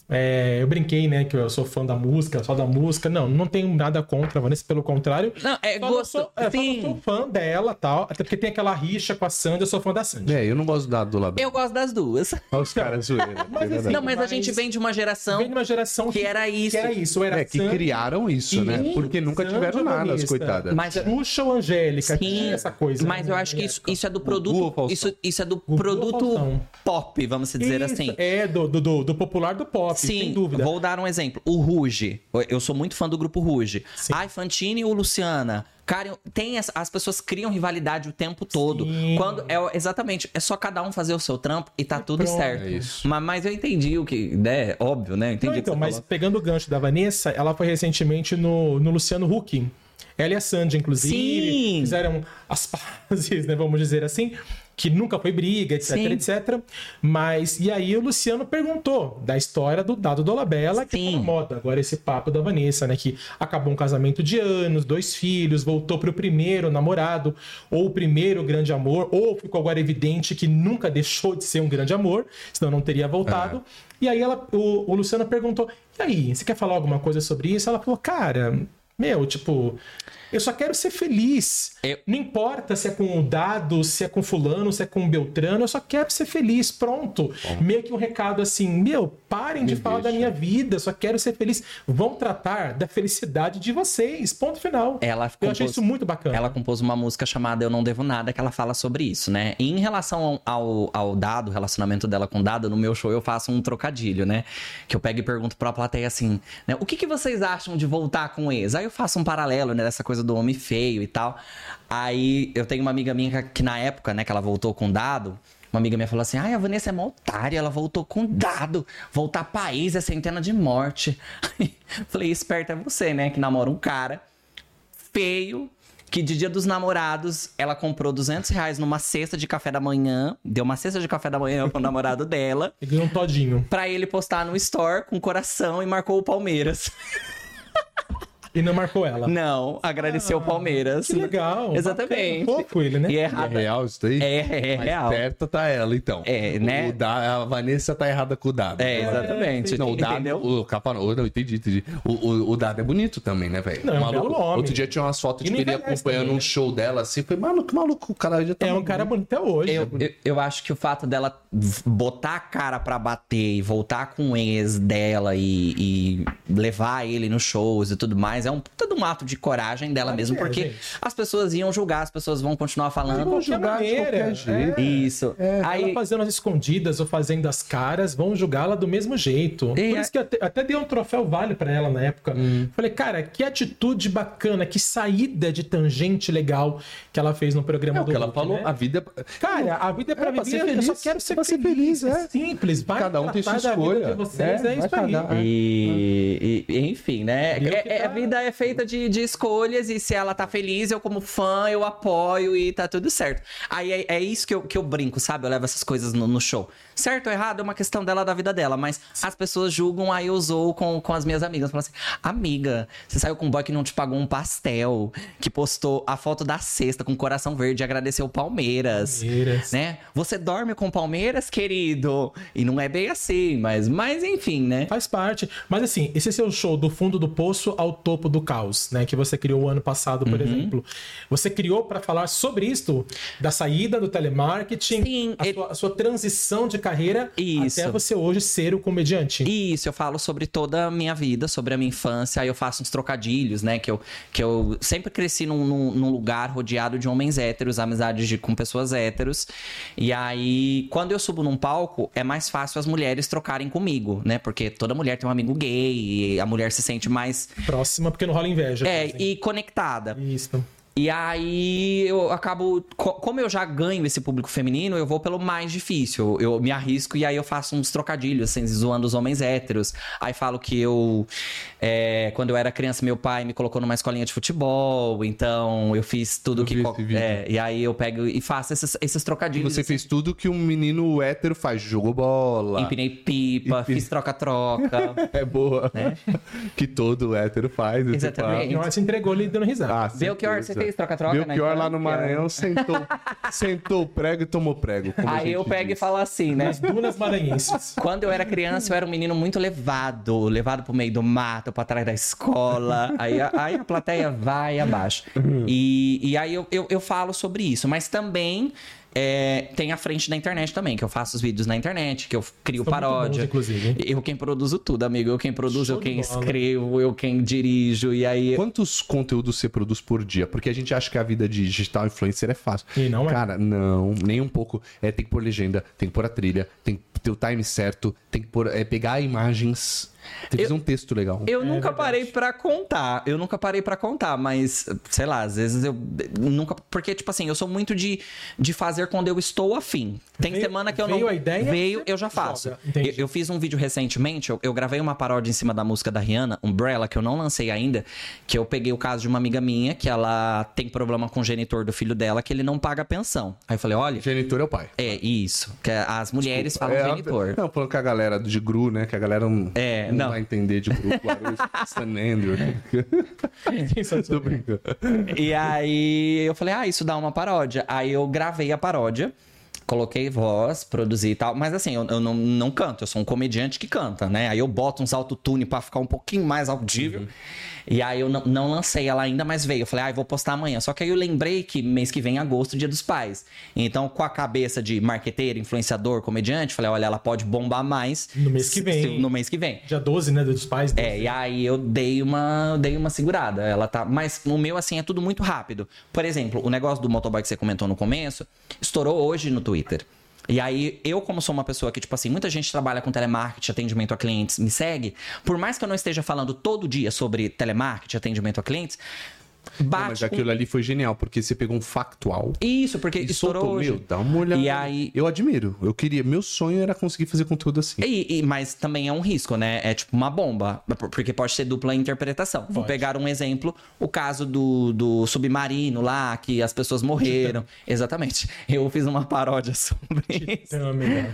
É, eu brinquei, né, que eu sou fã da música, só da música. Não, não tenho nada contra a Vanessa, pelo contrário. Não, é só gosto. Sou, é, Sim. sou fã dela tal. Até porque tem aquela rixa com a Sandy, eu sou fã da Sandy. É, eu não gosto da do lado. Eu gosto das duas. Olha os caras [laughs] zoeiros. mas, assim, não, mas, mas, a gente vem de uma geração. Vem de uma geração que, que era isso. Que era isso. Era é, que Sandy, criaram isso, né? Porque nunca Sandy tiveram nada, as coitadas. Mas Puxa ou Angélica, Sim, essa coisa. Mas né, eu acho que isso, isso é do produto. Isso, isso é do produto pop, vamos dizer assim. É, do, do, do popular do pop, Sim, sem dúvida. Vou dar um exemplo. O Ruge. Eu sou muito fã do grupo Ruge. A Fantine e o Luciana. Cara, tem as, as pessoas criam rivalidade o tempo todo. Sim. Quando é exatamente, é só cada um fazer o seu trampo e tá tudo pronto. certo. É mas, mas eu entendi o que, né, óbvio, né? entendi Não, então, mas falou. pegando o gancho da Vanessa, ela foi recentemente no, no Luciano Huck. Ela e a Sandy, inclusive, Sim. fizeram as [laughs] pazes, né, vamos dizer assim que nunca foi briga, etc, Sim. etc. Mas, e aí o Luciano perguntou da história do Dado Dolabella, que tá moda. Agora esse papo da Vanessa, né? Que acabou um casamento de anos, dois filhos, voltou pro primeiro namorado, ou o primeiro grande amor, ou ficou agora evidente que nunca deixou de ser um grande amor, senão não teria voltado. É. E aí ela, o, o Luciano perguntou: e aí, você quer falar alguma coisa sobre isso? Ela falou, cara, meu, tipo, eu só quero ser feliz. Eu... Não importa se é com o dado, se é com fulano, se é com o Beltrano, eu só quero ser feliz. Pronto. Bom. Meio que um recado assim, meu, parem de falar da minha vida, só quero ser feliz. Vão tratar da felicidade de vocês. Ponto final. Ela compôs... Eu achei isso muito bacana. Ela compôs uma música chamada Eu Não Devo Nada, que ela fala sobre isso, né? E em relação ao, ao dado, o relacionamento dela com o dado, no meu show eu faço um trocadilho, né? Que eu pego e pergunto pra plateia assim, né? O que, que vocês acham de voltar com ex? Aí eu faço um paralelo, né? Dessa coisa do homem feio e tal. Aí eu tenho uma amiga minha que, na época, né, que ela voltou com dado, uma amiga minha falou assim: ai, a Vanessa é uma otária, ela voltou com dado. Voltar país é centena de morte. [laughs] Falei, esperta é você, né? Que namora um cara feio, que de dia dos namorados ela comprou 200 reais numa cesta de café da manhã, deu uma cesta de café da manhã pro namorado [laughs] dela. E ganhou um todinho. Pra ele postar no store com coração e marcou o Palmeiras. [laughs] E não marcou ela. Não, agradeceu ah, o Palmeiras. Que legal. Exatamente. Fofo ele, né? E é, errado. é real isso daí? É, é, é real. certa tá ela, então. É, né? O da, a Vanessa tá errada com o dado. É, exatamente. Não, o dado, Entendeu? o capa, não, entendi, entendi. O, o, o dado é bonito também, né, velho? Não, é um maluco, Outro dia tinha umas fotos, tipo, ele acompanhando também, um show dela, assim, foi, que maluco, o cara já tá... É um cara bonito até hoje. Eu, eu, eu, acho que o fato dela botar a cara pra bater e voltar com o ex dela e, e levar ele nos shows e tudo mais, é um puta de um ato de coragem dela ah, mesmo, é, porque gente. as pessoas iam julgar, as pessoas vão continuar falando. Vão julgar de qualquer jeito. É, Isso. É, Aí... Ela fazendo as escondidas ou fazendo as caras, vão julgá-la do mesmo jeito. E Por isso que até, até dei um troféu vale para ela na época. Hum. Falei, cara, que atitude bacana, que saída de tangente legal que ela fez no programa é, do que ela falou, né? a vida. Cara, a vida é pra, é, viver, ser feliz. eu só quero ser, feliz. ser feliz. É. é simples, vai Cada um tem sua escolha. Vocês, é, é isso aí. E, e, enfim, né? É, a vida vida é feita de, de escolhas e se ela tá feliz, eu como fã, eu apoio e tá tudo certo. Aí é, é isso que eu, que eu brinco, sabe? Eu levo essas coisas no, no show. Certo ou errado é uma questão dela da vida dela, mas as pessoas julgam, aí eu usou com, com as minhas amigas. Falam assim, amiga, você saiu com um boy que não te pagou um pastel, que postou a foto da cesta com coração verde e agradeceu o Palmeiras. Palmeiras. Né? Você dorme com o Palmeiras, querido? E não é bem assim, mas, mas enfim, né? Faz parte. Mas assim, esse seu show do fundo do poço ao topo do caos, né? Que você criou o ano passado, por exemplo. Você criou para falar sobre isto, da saída do telemarketing, Sim, a, ele- sua, a sua transição de carreira Isso. até você hoje ser o comediante. Isso, eu falo sobre toda a minha vida, sobre a minha infância, aí eu faço uns trocadilhos, né? Que eu, que eu sempre cresci num, num- num lugar rodeado de homens héteros, amizades de- com pessoas héteros. E aí, quando eu subo num palco, é mais fácil as mulheres trocarem comigo, né? Porque toda mulher tem um amigo gay, e a mulher se sente mais. Próxima, porque não rola inveja. É, exemplo. e conectada. Isso. E aí eu acabo. co- Como eu já ganho esse público feminino, eu vou pelo mais difícil. Eu, me arrisco e aí eu faço uns trocadilhos, assim, zoando os homens héteros. Aí falo que eu. é, quando eu era criança, meu pai me colocou numa escolinha de futebol. Então eu fiz tudo Eu que. vi co- esse vídeo. É, e aí eu pego e faço esses, esses E trocadilhos. você assim. fez tudo que um menino hétero faz. Jogou bola. Empinei pipa, Empinei- fiz troca-troca. [laughs] É boa. que todo hétero faz. Exatamente. E o se entregou ali dando risada. Ah, Belchior, certeza. você fez troca-troca, né? Belchior lá no. Maranhão sentou, sentou o prego e tomou prego. como a Aí eu pego e diz. falo assim, né? Nas dunas maranhenses. Quando eu era criança, eu era um menino muito levado, levado pro meio do mato, pra trás da escola. Aí, a- aí a plateia vai abaixo. E, e aí eu, eu, eu falo sobre isso, mas também. É, tem a frente da internet também, que eu faço os vídeos na internet, que eu crio São paródia. bons, inclusive. Eu quem produzo tudo, amigo. Eu quem produzo, Show eu quem escrevo, eu quem dirijo. E aí. Quantos conteúdos você produz por dia? Porque a gente acha que a vida de digital influencer é fácil. E não é. Cara, não, nem um pouco. É, tem que pôr legenda, tem que pôr a trilha, tem que ter o time certo, tem que pôr, é, pegar imagens, que fazer um texto legal. Eu É nunca verdade. parei pra contar. Eu nunca parei pra contar, mas sei lá, às vezes eu nunca, porque tipo assim, eu sou muito de, de fazer quando eu estou afim. Tem Veio- semana que eu veio não a ideia, veio, você eu já faço. Eu, eu fiz um vídeo recentemente, eu, eu gravei uma paródia em cima da música da Rihanna, Umbrella, que eu não lancei ainda, que eu peguei o caso de uma amiga minha que ela tem problema com o genitor do filho dela que ele não paga a pensão. Aí eu falei, olha, Genitor é o pai. é isso, que as mulheres falam é, a- genitor. Não, falando com a galera de Gru, né? Que a galera não, É, não, não. vai entender de Gru, Guarulhos, [laughs] San Andrew. Tô brincando. E aí eu falei, ah, isso dá uma paródia. Aí eu gravei a paródia, coloquei voz, produzi e tal. Mas assim, eu, eu não, não canto, eu sou um comediante que canta, né? Aí eu boto uns autotune pra ficar um pouquinho mais audível. E aí eu não, lancei ela ainda, mas veio. Eu falei, ah, eu vou postar amanhã. Só que aí eu lembrei que mês que vem é agosto, dia dos pais. Então, com a cabeça de marqueteiro, influenciador, comediante, falei, olha, ela pode bombar mais. No mês que vem. se- No mês que vem. Dia 12, né? Dos pais. É, e aí eu dei uma, dei uma segurada. Ela tá. Mas o meu, assim, é tudo muito rápido. Por exemplo, o negócio do motoboy que você comentou no começo estourou hoje no Twitter. E aí, eu, como sou uma pessoa que, tipo assim, muita gente trabalha com telemarketing, atendimento a clientes, me segue. Por mais que eu não esteja falando todo dia sobre telemarketing, atendimento a clientes, Bate. mas aquilo ali foi genial, porque você pegou um factual Isso, porque e estourou soltou, hoje. meu, dá uma olhada. E aí, Eu admiro. Eu queria. Meu sonho era conseguir fazer conteúdo assim. E, e- mas também é um risco, né? É tipo uma bomba, por- porque pode ser dupla interpretação. Vou Pode. pegar um exemplo, o caso do, do submarino lá, que as pessoas morreram. [laughs] Exatamente. Eu fiz uma paródia [laughs] sobre isso.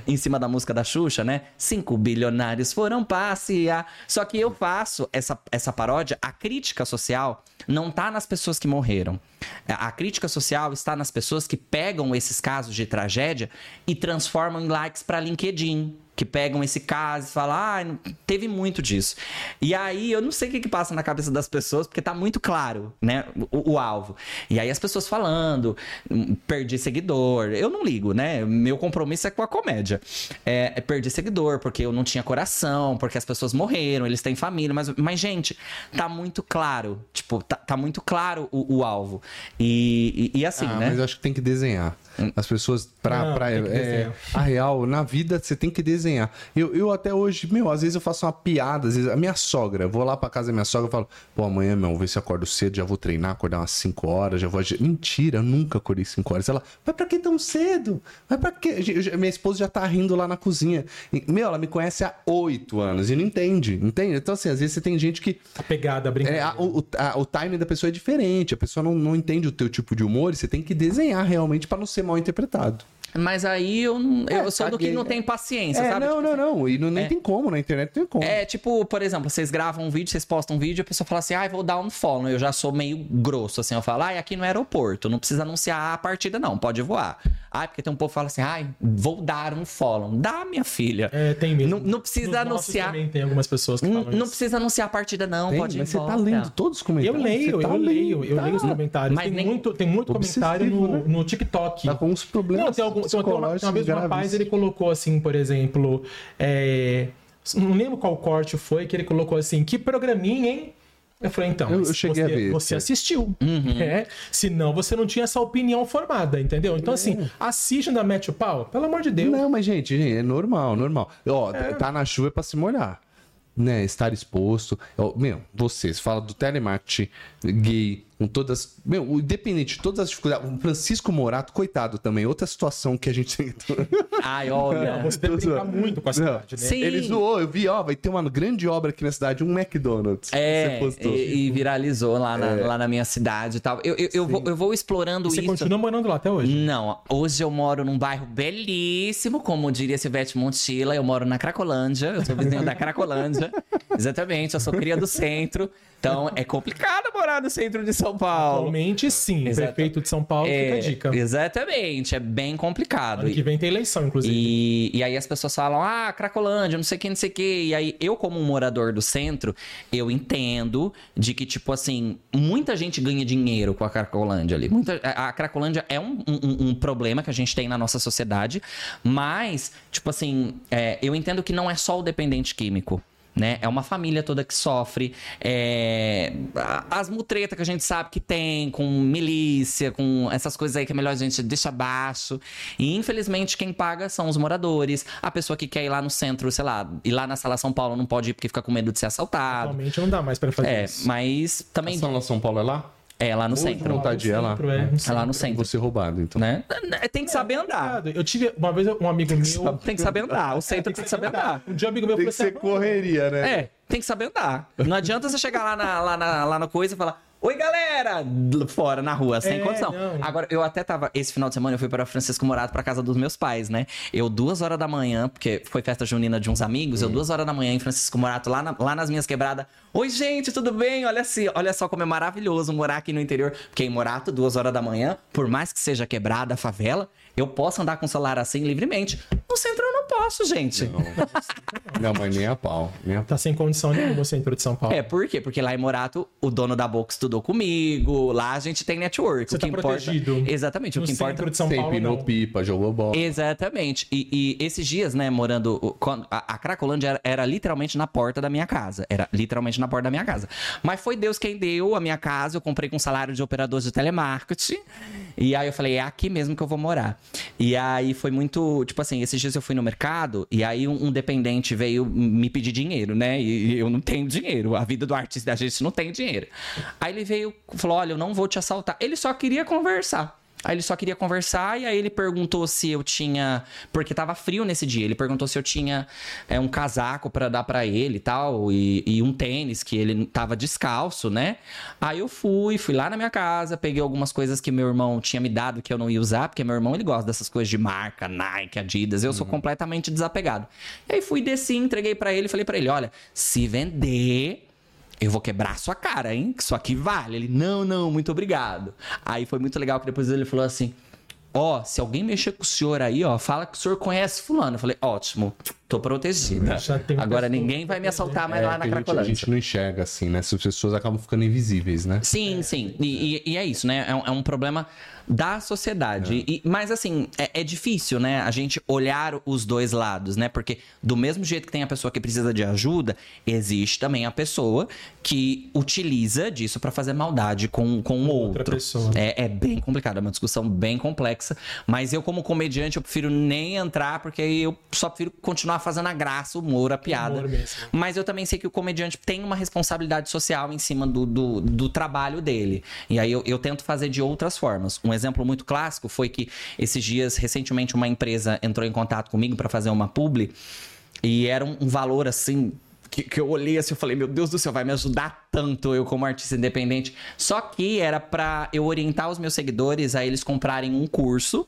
Em cima da música da Xuxa, né? Cinco bilionários foram passear. Só que eu faço essa, essa paródia, a crítica social não tá nas pessoas que morreram. A crítica social está nas pessoas que pegam esses casos de tragédia e transformam em likes para LinkedIn. Que pegam esse caso e falam, ah, teve muito disso. E aí eu não sei o que, que passa na cabeça das pessoas, porque tá muito claro, né? O, o alvo. E aí as pessoas falando, "Hum, perdi seguidor. Eu não ligo, né? Meu compromisso é com a comédia. É, é perdi seguidor, porque eu não tinha coração, porque as pessoas morreram, eles têm família. Mas, mas gente, tá muito claro. Tipo, tá, tá muito claro o, o alvo. E, e, e assim, ah, né? mas eu acho que tem que desenhar. As pessoas, pra. Não, pra que é, a real, na vida, você tem que desenhar. Eu, eu até hoje, meu, às vezes eu faço uma piada, às vezes a minha sogra, vou lá pra casa da minha sogra e falo, pô, amanhã, meu, vou ver se eu acordo cedo, já vou treinar, acordar umas 5 horas, já vou. agi-". Mentira, eu nunca acordei 5 horas. Ela, vai pra que tão cedo? Vai pra já- Minha esposa já tá rindo lá na cozinha. E, Meu, ela me conhece há 8 anos e não entende, entende? Então, assim, às vezes você tem gente que A pegada, a é, brincadeira. a- o, o, a- o timing da pessoa é diferente, a pessoa não, não entende o teu tipo de humor e você tem que desenhar realmente pra não ser mal interpretado. Mas aí eu, não- eu É, sou do que não tem paciência, É, sabe? não, Tipo não, assim, não. E não, nem tem como, na internet não tem como. É, tipo, por exemplo, vocês gravam um vídeo, vocês postam um vídeo, a pessoa fala assim, ai, vou dar um follow. Eu já sou meio grosso, assim, eu falo, ai, aqui no aeroporto, não precisa anunciar a partida, não, pode voar. Ai, porque tem um povo que fala assim, ai, vou dar um follow. Dá, minha filha. É, tem mesmo. Não- não precisa Nos anunciar. também tem algumas pessoas que Não, falam não isso. precisa anunciar a partida, não, Tem, pode ir mas você tá lendo todos os Eu comentários. leio, você tá eu leio, lendo, eu tá. leio os comentários. Mas tem, nem- muito, tem muito comentário no, né? no TikTok. Tá com uns problemas Não, tem algum, tem uma, uma vez um rapaz, graves. ele colocou assim, por exemplo, é, não lembro qual corte foi, que ele colocou assim, que programinha, hein? Eu falei, então, Eu- eu cheguei você, a ver, você é. assistiu, né? Senão você não tinha essa opinião formada, entendeu? Então, assim, assiste da mete o pau, pelo amor de Deus. Não, mas, gente, gente, é normal, normal. Ó, tá na chuva é pra se molhar. Né, estar exposto. Ó, Meu, vocês falam do telemarketing gay, com todas. Meu, o independente de todas as dificuldades. O Francisco Morato, coitado também, outra situação que a gente tem. [laughs] Ai, olha. Não, você deve brincar muito com a cidade, né? Sim. Ele zoou, eu vi, ó, vai ter uma grande obra aqui na cidade, um McDonald's. É, Você postou. e, e viralizou lá na, lá na minha cidade e tal. Eu, eu, eu, vou, eu vou explorando Você isso. continua morando lá até hoje. Não, hoje eu moro num bairro belíssimo, como diria Silvete Montila. Eu moro na Cracolândia, eu sou vizinho da Cracolândia. [laughs] Exatamente, eu sou cria do centro. Então é complicado morar no centro de São Paulo. Atualmente, sim. Exato. Prefeito de São Paulo, fica a É, dica. exatamente, é bem complicado. Ano que vem tem eleição, inclusive. E, e aí as pessoas falam, ah, Cracolândia, não sei o que, não sei o que. E aí eu, como um morador do centro, eu entendo de que, tipo assim, muita gente ganha dinheiro com a Cracolândia ali. Muita, a a Cracolândia é um, um- um problema que a gente tem na nossa sociedade, mas, tipo assim, é, eu entendo que não é só o dependente químico. Né? É uma família toda que sofre. é, a- As mutretas que a gente sabe que tem, com milícia, com essas coisas aí que é melhor a gente deixar abaixo. E infelizmente quem paga são os moradores. A pessoa que quer ir lá no centro, sei lá, ir lá na sala São Paulo não pode ir porque fica com medo de ser assaltado. Atualmente não dá mais pra fazer É, isso. mas também São São Paulo é lá? É lá no Hoje centro. vontade de ir lá. Centro, é, no É lá no centro, ser roubado, então. né? Tem que saber andar. Eu tive uma vez um amigo meu. Tem que saber andar. O centro tem que saber andar. Um dia um amigo meu Tem falou que assim: ser correria, né? É, tem que saber andar. Não adianta você chegar lá na, lá na, lá na coisa e falar. Oi, galera! Fora, na rua, sem É, condição. não. Agora, eu até tava. Esse final de semana eu fui para Francisco Morato, pra casa dos meus pais, né? Eu, duas horas da manhã, porque foi festa junina de uns amigos, eu, duas horas da manhã em Francisco Morato, lá, na- lá nas minhas quebradas. Oi, gente, tudo bem? Olha assim, olha só como é maravilhoso morar aqui no interior. Porque em Morato, duas horas da manhã, por mais que seja quebrada a favela, eu posso andar com o celular assim livremente. No centro eu não posso, gente. Não, mas nem a pau. Nem a pau. Tá sem condição nenhuma no centro de São Paulo. É, por quê? Porque lá em Morato, o dono da boca estudou comigo, lá a gente tem network. Você o que tá importa... protegido. Exatamente, o no que centro importa... de São Paulo. Não. pipa, jogou bola. Exatamente. E, e esses dias, né, morando. o- quando- A, a Cracolândia era, era literalmente na porta da minha casa. Era literalmente na porta da minha casa. Mas foi Deus quem deu a minha casa. Eu comprei com salário de operador de telemarketing. E aí eu falei, é aqui mesmo que eu vou morar. E aí foi muito. Tipo assim, esses dias eu fui no mercado e aí um, um dependente veio me pedir dinheiro, né? E, e eu não tenho dinheiro. A vida do artista da gente não tem dinheiro. Aí ele veio falou: olha, eu não vou te assaltar. Ele só queria conversar. Aí ele só queria conversar e aí ele perguntou se eu tinha, porque tava frio nesse dia. Ele perguntou se eu tinha é, um casaco pra dar pra ele e tal e, e um tênis que ele tava descalço, né? Aí eu fui, fui lá na minha casa, peguei algumas coisas que meu irmão tinha me dado que eu não ia usar, porque meu irmão ele gosta dessas coisas de marca, Nike, Adidas. Eu sou completamente desapegado. E aí fui desci, entreguei pra ele, e falei pra ele, olha, se vender eu vou quebrar a sua cara, hein? Que isso aqui vale. Ele, não, não, muito obrigado. Aí foi muito legal que depois ele falou assim: Ó, se alguém mexer com o senhor aí, ó, fala que o senhor conhece fulano. Eu falei, ótimo, tô protegida. Agora ninguém vai me assaltar mais É, lá na que a, gente, Cracolândia. não enxerga assim, né? As pessoas acabam ficando invisíveis, né? Sim, sim. E, e- e é isso, né? É um, é um problema da sociedade. E- mas, assim, é, é difícil, né? A gente olhar os dois lados, né? Porque do mesmo jeito que tem a pessoa que precisa de ajuda, existe também a pessoa que utiliza disso pra fazer maldade com, com o outra outro. pessoa. É, é bem complicado, é uma discussão bem complexa. Mas eu, como comediante, eu prefiro nem entrar, porque aí eu só prefiro continuar fazendo a graça, o humor, a piada. Humor mesmo. Mas eu também sei que o comediante tem uma responsabilidade social em cima do, do, do trabalho dele. E aí eu, eu tento fazer de outras formas. Um exemplo muito clássico foi que esses dias, recentemente, uma empresa entrou em contato comigo para fazer uma publi. E era um, um valor assim. Que, que eu olhei assim, eu falei, meu Deus do céu, vai me ajudar tanto eu como artista independente. Só que era pra eu orientar os meus seguidores a eles comprarem um curso.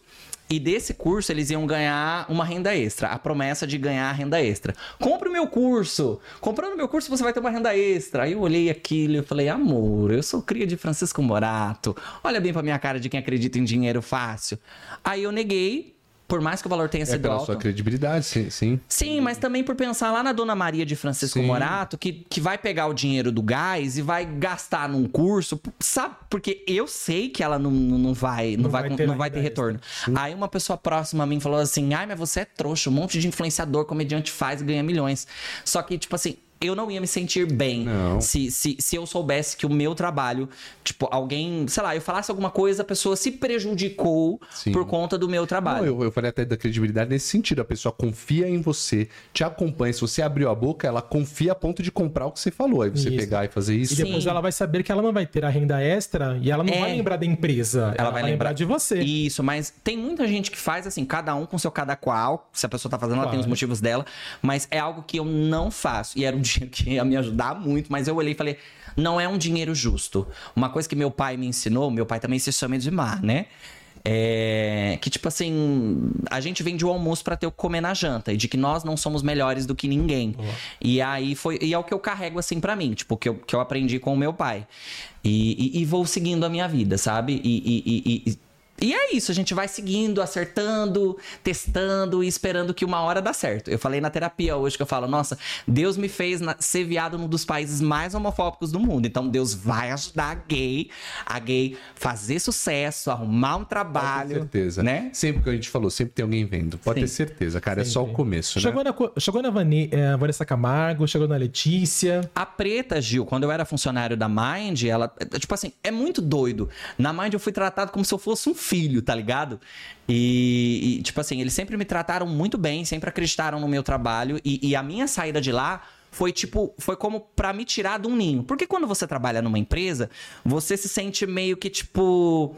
E desse curso eles iam ganhar uma renda extra. A promessa de ganhar renda extra. Compre o meu curso. Comprando o meu curso você vai ter uma renda extra. Aí eu olhei aquilo e falei, amor, eu sou cria de Francisco Morato. Olha bem pra minha cara de quem acredita em dinheiro fácil. Aí eu neguei. Por mais que o valor tenha É sido pela alto. sua credibilidade, sim. sim. Sim, mas também por pensar lá na Dona Maria de Francisco Sim. Morato, que, que vai pegar o dinheiro do gás e vai gastar num curso, sabe? Porque eu sei que ela não, não vai, não, Não vai, vai ter não vai ter retorno. Aí uma pessoa próxima a mim falou assim: ai, mas você é trouxa, um monte de influenciador, comediante faz e ganha milhões. Só que, tipo assim. Eu não ia me sentir bem Não. se, se, se eu soubesse que o meu trabalho, tipo, alguém, sei lá, eu falasse alguma coisa, a pessoa se prejudicou Sim. por conta do meu trabalho. Não, eu, eu falei até da credibilidade nesse sentido. A pessoa confia em você, te acompanha. Se você abriu a boca, ela confia a ponto de comprar o que você falou. Aí você Isso. pegar e fazer isso. E depois Sim. ela vai saber que ela não vai ter a renda extra e ela não É. vai lembrar da empresa. Ela, vai lembrar de você. Isso, mas tem muita gente que faz assim, cada um com seu cada qual. Se a pessoa tá fazendo, ela tem Claro. os motivos dela. Mas é algo que eu não faço. E era um dinheiro que ia me ajudar muito, mas eu olhei e falei, não é um dinheiro justo. Uma coisa que meu pai me ensinou, meu pai também se chama Edmar, né? É, que tipo assim, a gente vende o almoço pra ter o que comer na janta e de que nós não somos melhores do que ninguém. E aí foi, e é o que eu carrego assim pra mim, tipo, que eu, que eu aprendi com o meu pai. E, e- e vou seguindo a minha vida, sabe? E, e- e- é isso, a gente vai seguindo, acertando, testando e esperando que uma hora dá certo. Eu falei na terapia hoje que eu falo, nossa, Deus me fez ser viado num dos países mais homofóbicos do mundo. Então Deus vai ajudar a gay, a gay fazer sucesso, arrumar um Pode ter trabalho, certeza. né? Sempre que a gente falou, sempre tem alguém vendo. Pode Sim. ter certeza, cara. É só o começo, né? Chegou na, chegou na Vane- eh, Vanessa Camargo, chegou na Letícia. A preta, Gil, quando eu era funcionário da Mind, ela, é, tipo assim, é muito doido. Na Mind eu fui tratado como se eu fosse um filho, tá ligado? E, e, tipo assim, eles sempre me trataram muito bem, sempre acreditaram no meu trabalho. E, e a minha saída de lá foi tipo, foi como pra me tirar de um ninho. Porque quando você trabalha numa empresa, você se sente meio que tipo.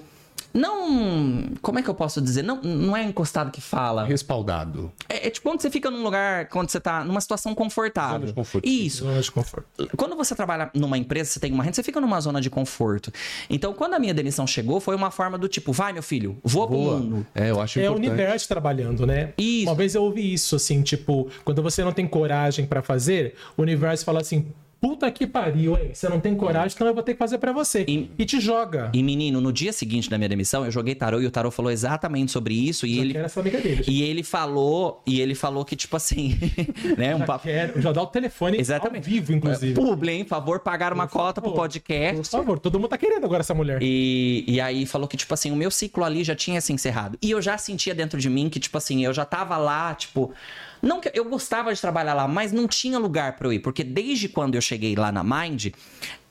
Não. Como é que eu posso dizer? Não, não é encostado que fala. Respaldado. É, é tipo quando você fica num lugar, quando você tá numa situação confortável. Zona de conforto. Isso. Zona de conforto. Quando você trabalha numa empresa, você tem uma renda, você fica numa zona de conforto. Então, quando a minha demissão chegou, foi uma forma do tipo, vai, meu filho, voa, pro mundo. É, eu acho É o importante. universo trabalhando, né? Isso. Uma vez eu ouvi isso, assim, tipo, quando você não tem coragem pra fazer, o universo fala assim: puta que pariu, hein? Você não tem coragem, então eu vou ter que fazer pra você. E- E, te joga. E, menino, no dia seguinte da minha demissão, eu joguei tarô e o tarô falou exatamente sobre isso. E Eu ele, quero essa amiga dele. e ele falou, e ele falou que, tipo assim, [laughs] né? Um Já papo. quero, já dá o telefone Exatamente. ao vivo, inclusive. Publi, hein? Favor, pagar uma cota pro favor. podcast. Por favor, todo mundo tá querendo agora essa mulher. E, e aí falou que, tipo assim, o meu ciclo ali já tinha se encerrado. E eu já sentia dentro de mim que, tipo assim, eu já tava lá, tipo. Não que eu gostava de trabalhar lá, mas não tinha lugar pra eu ir. Porque desde quando eu cheguei lá na Mind,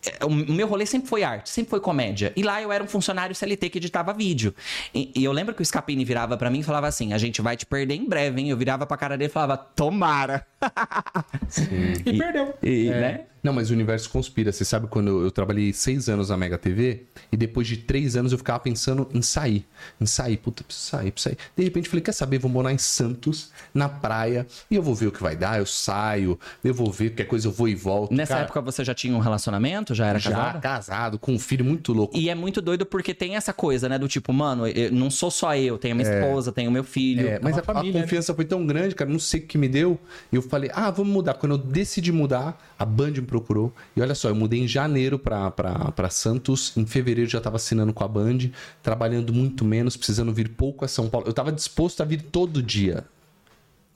eh, o meu rolê sempre foi arte, sempre foi comédia. E lá eu era um funcionário CLT que editava vídeo. E, e eu lembro que o Scapini virava pra mim e falava assim: a gente vai te perder em breve, hein? Eu virava pra cara dele e falava: tomara. [laughs] E perdeu. E, É. né? Não, mas o universo conspira. Você sabe quando eu, eu trabalhei seis anos na Mega TV e depois de três anos eu ficava pensando em sair. Em sair. Puta, preciso sair, preciso sair. De repente eu falei, quer saber? Vou morar em Santos, na praia, e eu vou ver o que vai dar. Eu saio, eu vou ver qualquer coisa, eu vou e volto. Nessa Cara, época você já tinha um relacionamento? Já era já casado? casado, com um filho muito louco. E é muito doido porque tem essa coisa, né? Do tipo, mano, eu- não sou só eu, tenho minha esposa, tenho meu filho. É, mas a, a família, né? confiança foi tão grande, cara, não sei o que me deu. E eu falei, ah, vamos mudar. Quando eu decidi mudar, a Band me procurou. E olha só, eu mudei em janeiro pra Santos. Em fevereiro já tava assinando com a Band, trabalhando muito menos, precisando vir pouco a São Paulo. Eu tava disposto a vir todo dia,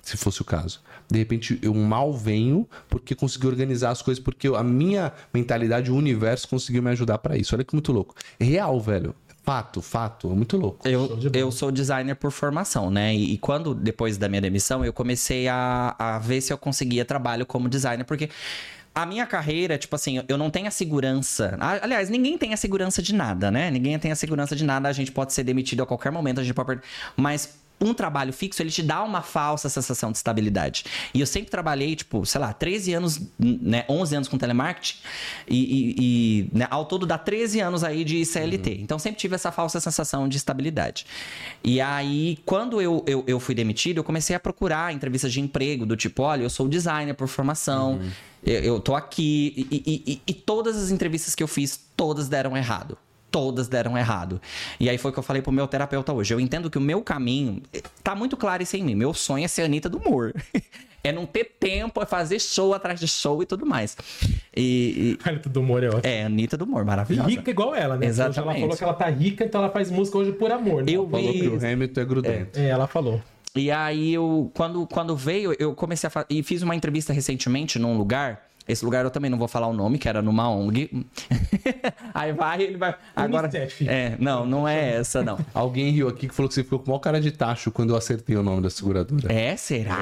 se fosse o caso. De repente, eu mal venho porque consegui organizar as coisas, porque a minha mentalidade, o universo conseguiu me ajudar pra isso. Olha que muito louco. Real, velho. Fato, fato. É muito louco. Eu, eu sou designer por formação, né? E, e quando, depois da minha demissão, eu comecei a, a ver se eu conseguia trabalho como designer, porque a minha carreira, tipo assim, eu não tenho a segurança. Aliás, ninguém tem a segurança de nada, né? Ninguém tem a segurança de nada. A gente pode ser demitido a qualquer momento, a gente pode. Mas um trabalho fixo, ele te dá uma falsa sensação de estabilidade. E eu sempre trabalhei, tipo, sei lá, 13 anos, né? 11 anos com telemarketing. E, e- e, né, ao todo dá 13 anos aí de CLT. Então sempre tive essa falsa sensação de estabilidade. E aí, quando eu, eu, eu fui demitido, eu comecei a procurar entrevistas de emprego, do tipo, olha, eu sou designer por formação, eu, eu tô aqui. E, e- e- e todas as entrevistas que eu fiz, todas deram errado. Todas deram errado. E aí foi o que eu falei pro meu terapeuta hoje. Eu entendo que o meu caminho. Tá muito claro isso em mim. Meu sonho é ser a Anitta do humor. [laughs] é não ter tempo, é fazer show atrás de show e tudo mais. E. Olha, tudo humor é ótimo. e- [laughs] é, Anitta do humor, E maravilhosa. rica igual ela, né? Hoje Exatamente. Ela falou que ela tá rica, então ela faz música hoje por amor. Né? Eu Falou vi. que o Hamilton é grudento. É, ela falou. E aí eu, quando, quando veio, eu comecei a. E fiz uma entrevista recentemente num lugar. Esse lugar eu também não vou falar o nome, que era numa ONG. [laughs] aí vai, ele vai. Agora. É, não, não é essa, não. [laughs] Alguém riu aqui que falou que você ficou com maior cara de tacho quando eu acertei o nome da seguradora. É, será?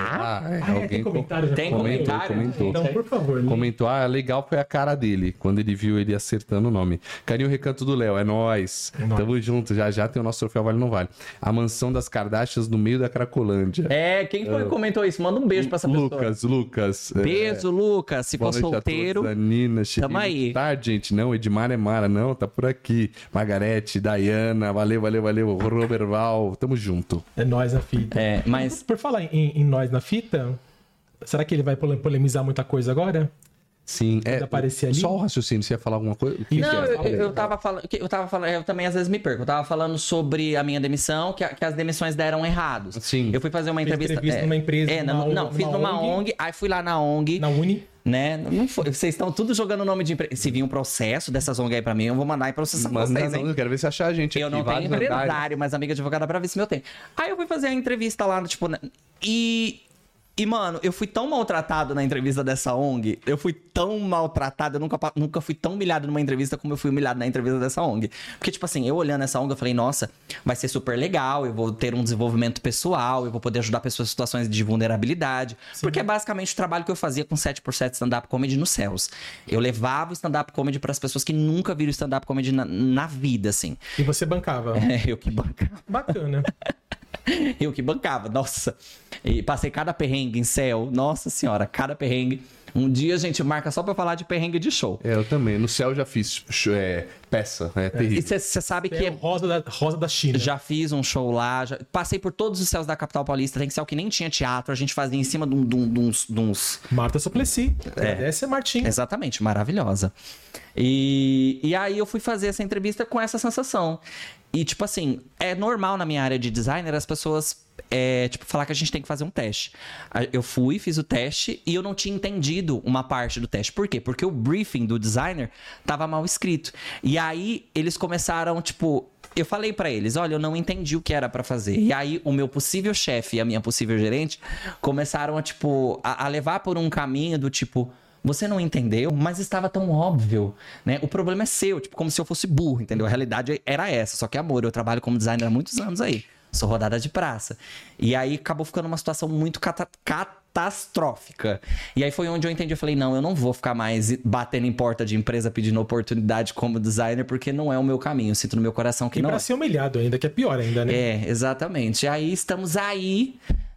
Ah, é. Ah, é, Alguém tem com- comentário? já Tem falou? comentário? comentou. Então, por favor, Lê. Comentou, ah, legal foi a cara dele, quando ele viu ele acertando o nome. Carinho Recanto do Léo, é nóis. É. Tamo junto, já já tem o nosso troféu Vale Não Vale. A mansão das Kardashians no meio da Cracolândia. É, quem foi que comentou isso? Manda um beijo pra essa pessoa. Lucas, Lucas. é, Beijo, Lucas. Se Boa solteiro. todos, Nina. Tamo aí. Tarde, gente. Não, Edmar é Mara, não, tá por aqui. Margarete, Dayana, valeu, valeu, valeu. Robert Val, tamo junto. É nós na fita. É, mas. Por falar em, em nós na fita, será que ele vai pole- polemizar muita coisa agora? Sim, é. aparecer ali? Só o raciocínio, você ia falar alguma coisa? O que Não, que é? eu, eu, tava falando. Eu tava falando. Eu também às vezes me perco. Eu tava falando sobre a minha demissão, que, a- que as demissões deram errados. Sim. Eu fui fazer uma entrevista. entrevista numa empresa, É, numa não, não, fiz numa numa ONG. ONG, aí fui lá na ONG. Na Uni? Né? Não foi. Vocês estão tudo jogando o nome de empresa. Se vir um processo dessas ONG aí pra mim, eu vou mandar e processar Manda vocês, não, hein? eu quero ver se achar a gente Eu aqui. não tenho andares. empresário, mas amiga advogada pra ver se meu tem. Aí eu fui fazer a entrevista lá, tipo, né, e. E, mano, eu fui tão maltratado na entrevista dessa ONG. Eu fui tão maltratado. Eu nunca, nunca fui tão humilhado numa entrevista como eu fui humilhado na entrevista dessa ONG. Porque, tipo assim, eu olhando essa ONG, eu falei, nossa, vai ser super legal. Eu vou ter um desenvolvimento pessoal. Eu vou poder ajudar pessoas em situações de vulnerabilidade. Porque é basicamente o trabalho que eu fazia com 7x7 stand-up comedy nos céus. Eu levava o stand-up comedy para as pessoas que nunca viram stand-up comedy na, na vida, assim. E você bancava. [laughs] É, eu que bancava. Bacana. [laughs] [laughs] Eu que bancava, nossa. E passei cada perrengue em céu. Nossa senhora, cada perrengue. Um dia a gente marca só pra falar de perrengue de show. É, eu também. No céu já fiz é, peça, é, E terrível. você sabe que É é- Rosa da, Rosa da China. já fiz um show lá, já- passei por todos os céus da capital paulista. Tem céu que nem tinha teatro, a gente fazia em cima de, um- de um- de uns, de uns Marta Suplicy. É. Agradece a Martinha. Exatamente, maravilhosa. E, e aí eu fui fazer essa entrevista com essa sensação. E, tipo assim, é normal na minha área de designer as pessoas, é, tipo, falar que a gente tem que fazer um teste. Eu fui, fiz o teste e eu não tinha entendido uma parte do teste. Por quê? Porque o briefing do designer tava mal escrito. E aí eles começaram, tipo, eu falei pra eles, olha, eu não entendi o que era pra fazer. E aí o meu possível chefe e a minha possível gerente começaram a tipo a, a levar por um caminho do tipo você não entendeu, mas estava tão óbvio, né? O problema é seu, tipo, como se eu fosse burro, entendeu? A realidade era essa, só que amor, eu trabalho como designer há muitos anos aí. Sou rodada de praça. E aí acabou ficando uma situação muito cata- catastrófica. E aí foi onde eu entendi, eu falei, não, eu não vou ficar mais batendo em porta de empresa pedindo oportunidade como designer, porque não é o meu caminho. Eu sinto no meu coração que E não pra é. ser humilhado ainda, que é pior ainda, né? É, exatamente. E aí estamos aí,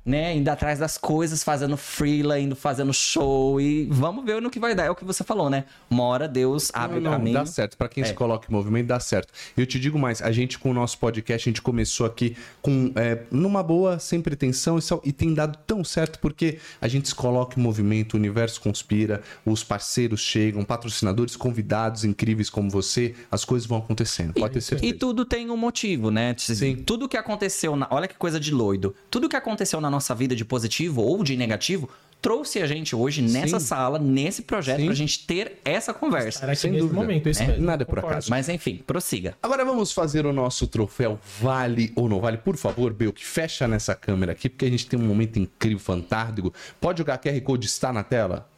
né, indo atrás das coisas, fazendo freela, indo fazendo show e vamos ver no que vai dar. É o que você falou, né? Uma hora Deus abre Não, o caminho. Dá certo. Pra quem É. se coloca em movimento, dá certo. Eu te digo mais, a gente com o nosso podcast, a gente começou aqui com é, numa boa, sem pretensão, e, só- e tem dado tão certo porque a gente se coloca em movimento, o universo conspira, os parceiros chegam, patrocinadores, convidados incríveis como você, as coisas vão acontecendo. Pode ter certeza. E tudo tem um motivo, né? Sim. Tudo que aconteceu, na... olha que coisa de loido. Tudo que aconteceu na nossa vida de positivo ou de negativo trouxe a gente hoje nessa Sim. sala, nesse projeto, Sim. pra gente ter essa conversa. Estar aqui Sem dúvida. momento, isso É, mesmo. nada é por acaso. Mas enfim, prossiga. Agora vamos fazer o nosso troféu Vale ou não Vale. Por favor, Bel, que fecha nessa câmera aqui, porque a gente tem um momento incrível, fantástico. Pode jogar QR Code, está na tela?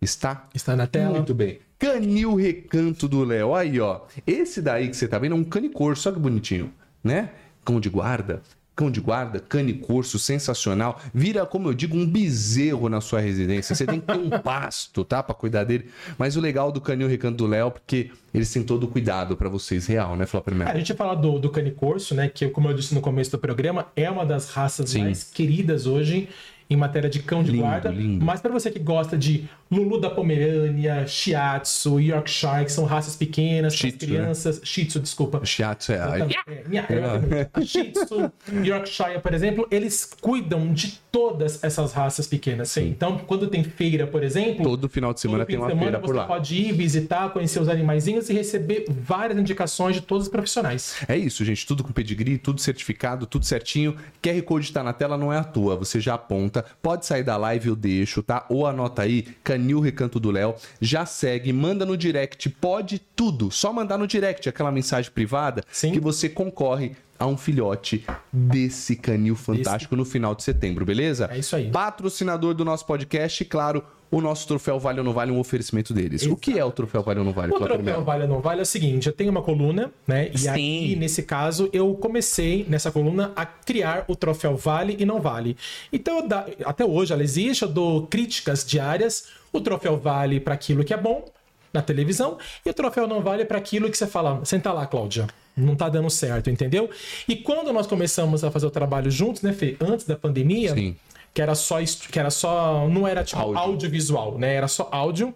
Está? Está na tela. Muito bem. Canil Recanto do Léo. Aí, ó. Esse daí que você tá vendo é um canicor, só que bonitinho, né? Cão de guarda. Cão de guarda, cane curso, sensacional. Vira, como eu digo, um bezerro na sua residência. Você tem que ter um [laughs] pasto, tá? Pra cuidar dele. Mas o legal do canil Recanto do Léo, porque eles têm todo o cuidado para vocês, real, né, Flávio É, a Primeiro? gente ia falar do, do cane corso, né? Que, como eu disse no começo do programa, é uma das raças Sim. mais queridas hoje em matéria de cão de Lindo, guarda. lindo. Mas para você que gosta de Lulu da Pomerânia, Shiatsu, Yorkshire, que são raças pequenas, Shih Tzu, né? crianças. Shih Tzu, desculpa. Shiatsu é. Eu também- é, minha- é, a Shih Tzu, Yorkshire, por exemplo, eles cuidam de todas essas raças pequenas. Então, quando tem feira, por exemplo, Todo final de semana tem uma semana feira por você lá. pode ir visitar, conhecer os animaizinhos e receber várias indicações de todos os profissionais. É isso, gente. Tudo com pedigree, tudo certificado, tudo certinho. QR Code tá na tela, não é à toa. Você já aponta. Pode sair da live, eu deixo, tá? Ou anota aí, Canil Recanto do Léo. Já segue, manda no direct. Pode tudo. Só mandar no direct aquela mensagem privada Sim. que você concorre a um filhote desse canil fantástico no final de setembro, beleza? É isso aí. Patrocinador do nosso podcast e, claro, o nosso troféu Vale ou Não Vale, um oferecimento deles. O que é o troféu Vale ou Não Vale, O troféu Melo? vale ou não vale é o seguinte, eu tenho uma coluna, né? E Sim. aí, nesse caso, eu comecei nessa coluna a criar o troféu vale e não vale. Então, até hoje ela existe, eu dou críticas diárias. O troféu vale para aquilo que é bom na televisão e o troféu não vale para aquilo que você fala, senta lá, Cláudia. Não tá dando certo, entendeu? E quando nós começamos a fazer o trabalho juntos, né, Fê? Antes da pandemia, Sim. Que era só que era só não era tipo Áudio. audiovisual, né? Era só áudio.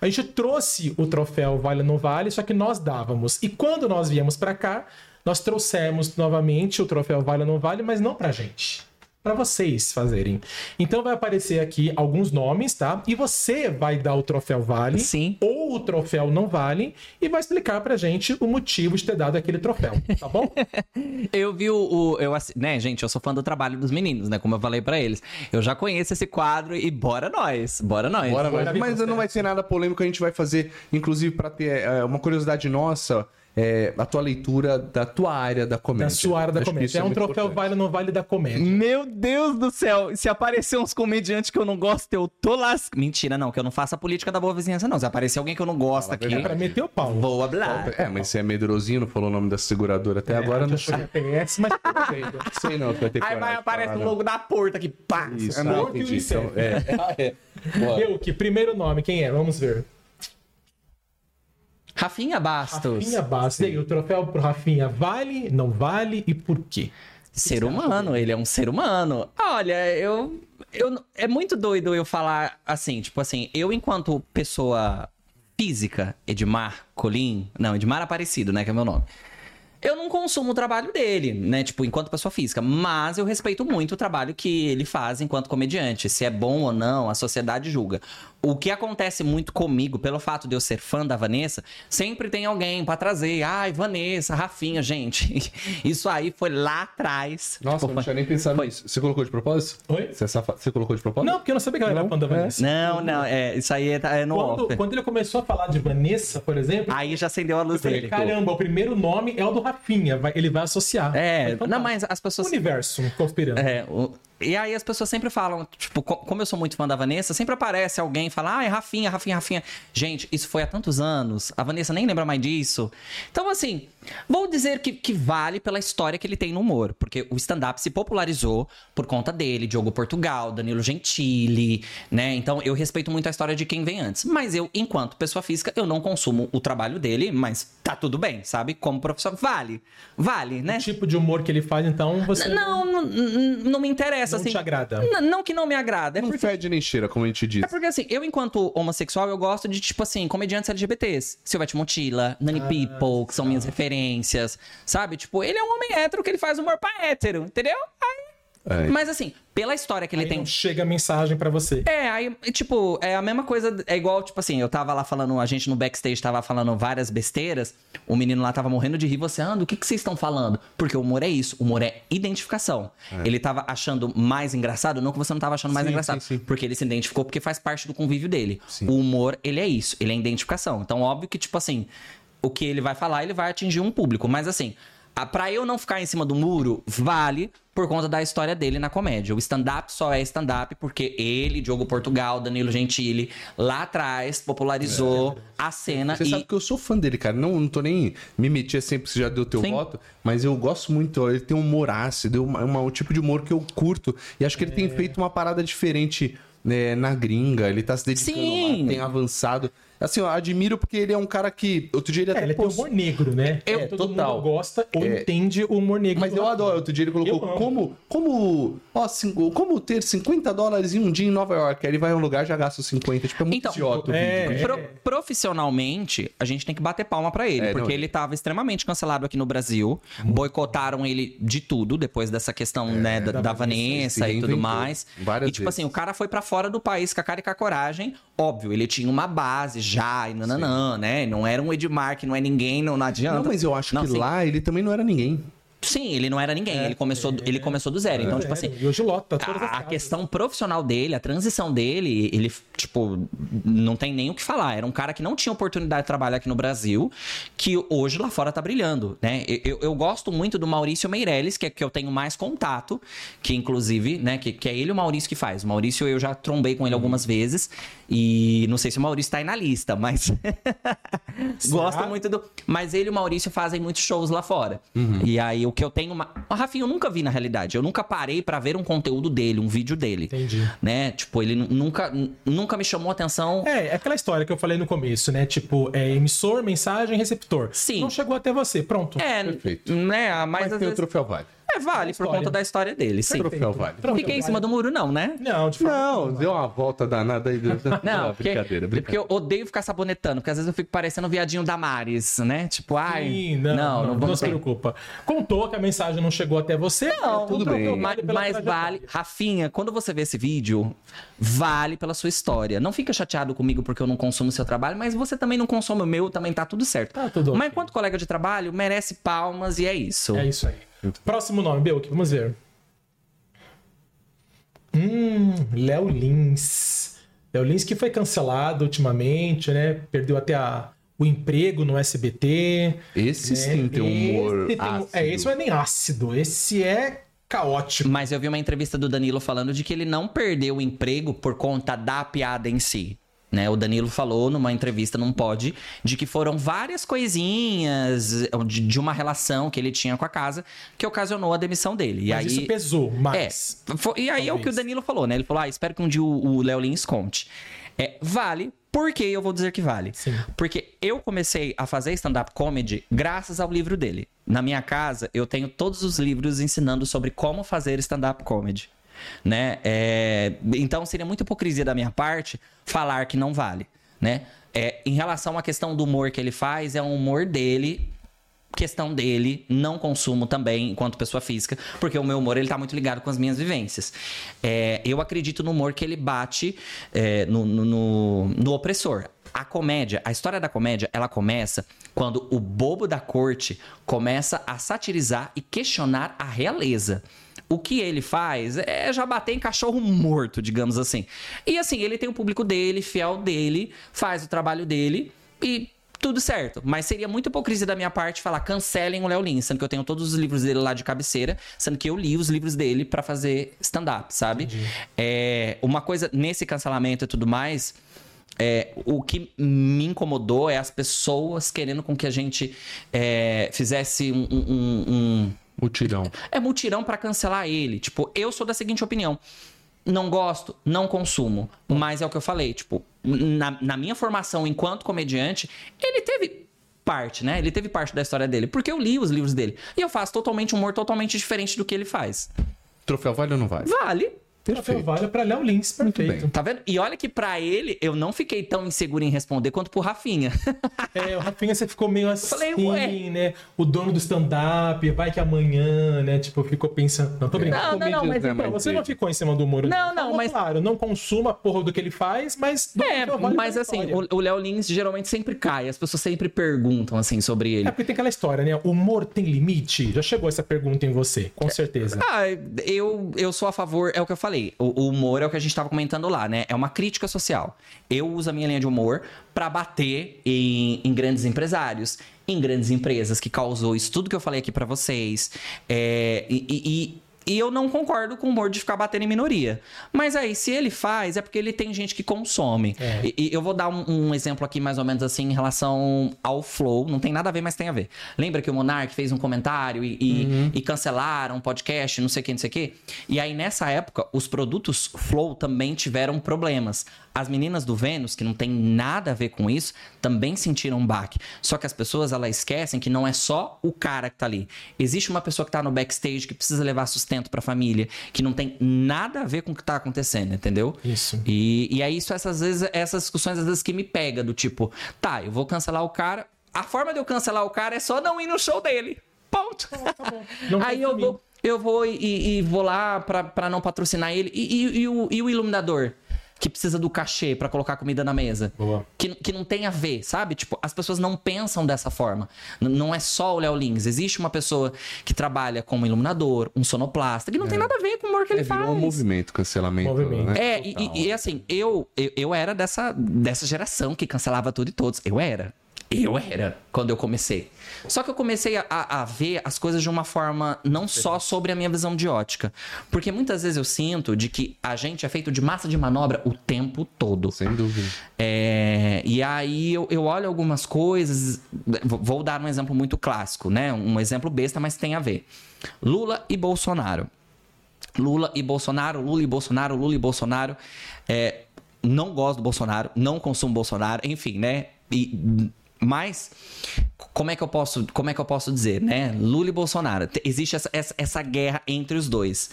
A gente trouxe o troféu Vale não Vale, só que nós dávamos. E quando nós viemos pra cá, nós trouxemos novamente o troféu Vale não Vale, mas não pra gente. Pra vocês fazerem. Então vai aparecer aqui alguns nomes, tá? E você vai dar o troféu Vale Sim. ou o troféu não vale e vai explicar pra gente o motivo de ter dado aquele troféu, tá bom? [laughs] Eu vi o. o- eu, né, gente, eu sou fã do trabalho dos meninos, né? Como eu falei pra eles. Eu já conheço esse quadro e bora nós. Bora nós. Bora, Bora mas, não vai ser nada polêmico, a gente vai fazer, inclusive, para ter é, uma curiosidade nossa, é, a tua leitura da tua área da comédia. Da sua área da Acho comédia. isso É um troféu importante. Vale ou não Vale da comédia. Meu Deus do céu, se aparecer uns comediantes que eu não gosto, eu tô las... Mentira, não, que eu não faço a política da boa vizinhança, não. Se aparecer alguém que eu não gosto aqui, verdade. Pra meter o pau. vou hablar. É, mas você é medrosinho, não falou o nome da seguradora até agora, a não sei. é PS, mas [laughs] sei não, vai ter Aí vai aparece o logo da porta aqui, pá. Isso, É ah, e entendi. Então, é. [laughs] Ah, é. Bora. Eu, que primeiro nome, quem é? Vamos ver. Rafinha Bastos. Rafinha Bastos. E aí, o troféu pro Rafinha vale, não vale e por quê? Ser humano, ele é um ser humano. Olha, eu, eu. É muito doido eu falar assim, tipo assim, eu, enquanto pessoa física, Edmar Colim. Não, Edmar Aparecido, né? Que é meu nome. Eu não consumo o trabalho dele, né? Tipo, enquanto pessoa física. Mas eu respeito muito o trabalho que ele faz enquanto comediante. Se é bom ou não, a sociedade julga. O que acontece muito comigo, pelo fato de eu ser fã da Vanessa, sempre tem alguém pra trazer. Ai, Vanessa, Rafinha, gente. [laughs] Isso aí foi lá atrás. Nossa, eu Tipo, não tinha nem pensado foi- nisso. Você colocou de propósito? Oi? Você, é safa- Você colocou de propósito? Não, porque eu não sabia que ela era fã da Vanessa. Não, não, é, isso aí é, é no Quando, off. quando ele começou a falar de Vanessa, por exemplo, Aí já acendeu a luz eu dele. caramba, o primeiro nome é o do Rafinha. Vai- ele vai associar. É, fantástico. não, mas as pessoas. Universo conspirando. É, o- e aí as pessoas sempre falam, tipo, co- como eu sou muito fã da Vanessa, sempre aparece alguém e fala, ah, é Rafinha, Rafinha, Rafinha. Gente, isso foi há tantos anos, a Vanessa nem lembra mais disso. Então, assim, vou dizer que, que vale pela história que ele tem no humor, porque o stand-up se popularizou por conta dele, Diogo Portugal, Danilo Gentili, né? Então, eu respeito muito a história de quem vem antes. Mas eu, enquanto pessoa física, eu não consumo o trabalho dele, mas tá tudo bem, sabe? Como professor, vale. Vale, né? O tipo de humor que ele faz, então, você não, não- não me interessa, não assim. te agrada. Não que não me agrada, é Não porque, fede nem cheira, como a gente diz. é porque assim, eu enquanto homossexual, eu gosto de, tipo assim, comediantes LGBTs. Silvete Montilla, Nani Ah, People, que são minhas referências, sabe? Tipo, ele é um homem hétero que ele faz humor pra hétero, entendeu? Aí- É. Mas assim, pela história que ele Aí tem... não chega a mensagem pra você. É, aí, tipo, é a mesma coisa, é igual, tipo assim, eu tava lá falando, a gente no backstage tava falando várias besteiras, o menino lá tava morrendo de rir, você, anda, o que que vocês estão falando? Porque o humor é isso, o humor é identificação. Ele tava achando mais engraçado, não que você não tava achando mais Sim, engraçado, sim, sim. porque ele se identificou porque faz parte do convívio dele. Sim. O humor, ele é isso, ele é identificação. Então, óbvio que, tipo assim, o que ele vai falar, ele vai atingir um público, mas assim... Ah, Pra eu não ficar em cima do muro, vale por conta da história dele na comédia. O stand-up só é stand-up porque ele, Diogo Portugal, Danilo Gentili, lá atrás popularizou a cena Você e sabe que eu sou fã dele, cara. Não, não tô nem me metia sempre que você já deu teu Sim. voto, mas eu gosto muito. Ele tem um humor ácido, uma, uma- um tipo de humor que eu curto. E acho que ele tem feito uma parada diferente né, na gringa. Ele tá se dedicando Sim. lá, tem avançado. Assim, eu admiro porque ele é um cara que. Outro dia ele É, até ele tem postou- humor negro, né? Eu- É, todo total. mundo gosta ou É. entende o humor negro. Mas eu Rafinha. adoro. Outro dia ele colocou como, como, ó, cinco- como ter 50 dólares em um dia em Nova York. Aí ele vai a um lugar e já gasta os 50. Tipo, é muito Então, idiota o é, vídeo. é. Pro- profissionalmente, a gente tem que bater palma pra ele, É, porque não, ele tava extremamente cancelado aqui no Brasil. Boicotaram ele de tudo depois dessa questão, né, da, da Vanessa se e tudo mais. várias e tipo vezes. assim, o cara foi pra fora do país com a cara e com a coragem. Óbvio, ele tinha uma base já e nananã, né? Não era um Edmar que não é ninguém, não, não adianta. Não, mas eu acho Não, que lá ele também não era ninguém. Sim, ele não era ninguém. ele, começou, ele começou do zero. Então, tipo assim, E hoje lota todas a, a questão profissional dele, a transição dele, ele, tipo, não tem nem o que falar. Era um cara que não tinha oportunidade de trabalhar aqui no Brasil, que hoje lá fora tá brilhando, né? Eu, eu- gosto muito do Maurício Meirelles, que é que eu tenho mais contato, que inclusive, né, que, que é ele e o Maurício que faz. O Maurício eu já trombei com ele algumas vezes, e não sei se o Maurício tá aí na lista, mas [laughs] gosto muito do... Mas ele e o Maurício fazem muitos shows lá fora. E aí o que eu tenho... Uma... O Rafinha eu nunca vi na realidade. Eu nunca parei pra ver um conteúdo dele, um vídeo dele. Entendi. Né? Tipo, ele nu- nunca, nu- nunca me chamou atenção. É, é aquela história que eu falei no começo, né? Tipo, é emissor, mensagem, receptor. Sim. Não chegou até você, pronto. É, Perfeito. né? Mas, Mas às tem o vezes... troféu vale. É, vale por conta da história dele, sim. Troféu vale. Fiquei em cima do muro, não, né? Não, de forma Não, deu uma volta danada aí. [laughs] Não, porque, brincadeira, porque brincadeira. eu odeio ficar sabonetando, porque às vezes eu fico parecendo o viadinho da Maris, né? Tipo, ai. Sim, não, não, não, vamos se preocupa. Contou que a mensagem não chegou até você? Não, tudo bem. Mas, vale, Rafinha, quando você vê esse vídeo, vale pela sua história. Não fica chateado comigo porque eu não consumo o seu trabalho, mas você também não consome o meu, também tá tudo certo. Tá tudo mas enquanto colega de trabalho, merece palmas e é isso. É isso aí. Próximo nome, Belk, vamos ver. Hum, Léo Lins. Léo Lins que foi cancelado ultimamente, né? Perdeu até a- o emprego no SBT. Esse né? sim tem um humor Esse tem- ácido. É, esse não é nem ácido, esse é caótico. Mas eu vi uma entrevista do Danilo falando de que ele não perdeu o emprego por conta da piada em si. Né? O Danilo falou numa entrevista num pod de que foram várias coisinhas de, de uma relação que ele tinha com a casa que ocasionou a demissão dele. E Mas aí, isso pesou É, mais. fo- e aí é o que o Talvez. Danilo falou, né? Ele falou: ah, espero que um dia o Léo Lins conte. É, vale. Por que eu vou dizer que vale? Sim. Porque eu comecei a fazer stand-up comedy graças ao livro dele. Na minha casa, eu tenho todos os livros ensinando sobre como fazer stand-up comedy. Né? É, Então seria muita hipocrisia da minha parte falar que não vale. Né? É, em relação à questão do humor que ele faz, é um humor dele questão dele, não consumo também enquanto pessoa física, porque o meu humor ele tá muito ligado com as minhas vivências. É, eu acredito no humor que ele bate é, no, no, no- opressor. A comédia, a história da comédia, ela começa quando o bobo da corte começa a satirizar e questionar a realeza. O que ele faz é já bater em cachorro morto, digamos assim. E assim, ele tem o público dele, fiel dele, faz o trabalho dele e tudo certo. Mas seria muito hipocrisia da minha parte falar cancelem o Léo Lins, sendo que eu tenho todos os livros dele lá de cabeceira, sendo que eu li os livros dele pra fazer stand-up, sabe? É, uma coisa nesse cancelamento e tudo mais. é, o que me incomodou é as pessoas querendo com que a gente é, fizesse um- um- um Mutirão. é mutirão pra cancelar ele. Tipo, eu sou da seguinte opinião. Não gosto, não consumo. Mas é o que eu falei, tipo, na, na minha formação enquanto comediante, ele teve parte, né? Ele teve parte da história dele. Porque eu li os livros dele. E eu faço totalmente um humor totalmente diferente do que ele faz. Troféu vale ou não vale? Vale. Troféu vale para Léo Lins, perfeito. bem. Tá vendo? E olha que pra ele, eu não fiquei tão inseguro em responder quanto pro Rafinha. [laughs] É, o Rafinha, você ficou meio assim, Falei, ué. né? O dono do stand-up, vai que amanhã, né? Tipo, ficou pensando. Não, tô brincando. Não, não, não, mas né, Não, mas você não ficou em cima do muro. Não, não, Falou, mas- Claro, não consuma a porra do que ele faz, mas. do É, vale mas assim, o o Léo Lins geralmente sempre cai. As pessoas sempre perguntam, assim, sobre ele. É porque tem aquela história, né? O humor tem limite? Já chegou essa pergunta em você, com certeza. Ah, eu, eu sou a favor, é o que eu falei. O, o humor é o que a gente tava comentando lá, né? É uma crítica social. Eu uso a minha linha de humor pra bater em, em grandes empresários, em grandes empresas, que causou isso tudo que eu falei aqui pra vocês. É, e- e- e eu não concordo com o humor de ficar batendo em minoria. Mas aí, se ele faz, é porque ele tem gente que consome. É. E, e eu vou dar um, um exemplo aqui, mais ou menos assim, em relação ao Flow. Não tem nada a ver, mas tem a ver. Lembra que o Monark fez um comentário e, e, e cancelaram um podcast, não sei o que, não sei o que? E aí, nessa época, os produtos Flow também tiveram problemas. As meninas do Vênus, que não tem nada a ver com isso, também sentiram um baque. Só que as pessoas, elas esquecem que não é só o cara que tá ali. Existe uma pessoa que tá no backstage que precisa levar sustento pra família, que não tem nada a ver com o que tá acontecendo, entendeu? Isso. E, e é isso, essas vezes, essas discussões às vezes que me pega, do tipo, tá, eu vou cancelar o cara. A forma de eu cancelar o cara é só não ir no show dele. Ponto. [laughs] Não Aí confia eu mim. vou, eu vou e, e- e vou lá pra, pra não patrocinar ele. E, e- e o, e o iluminador? Que precisa do cachê pra colocar comida na mesa. Boa. Que, que não tem a ver, sabe? Tipo, as pessoas não pensam dessa forma. N- não é só o Léo Lins. Existe uma pessoa que trabalha como iluminador, um sonoplasta, que não tem nada a ver com o humor que ele É, faz. virou um movimento, cancelamento. Movimento. Né? É, e, e- e assim, eu, eu, eu era dessa, dessa geração que cancelava tudo e todos. Eu era. Eu era quando eu comecei. Só que eu comecei a, a- ver as coisas de uma forma não só sobre a minha visão de ótica. Porque muitas vezes eu sinto de que a gente é feito de massa de manobra o tempo todo. Sem dúvida. É, e aí eu, eu olho algumas coisas. Vou dar um exemplo muito clássico, né? Um exemplo besta, mas tem a ver. Lula e Bolsonaro. Lula e Bolsonaro, Lula e Bolsonaro, Lula e Bolsonaro. É, não gosto do Bolsonaro, não consumo Bolsonaro, enfim, né? E, mas como é que eu posso, como é que eu posso dizer, né? Lula e Bolsonaro. Te- Existe essa, essa, essa guerra entre os dois.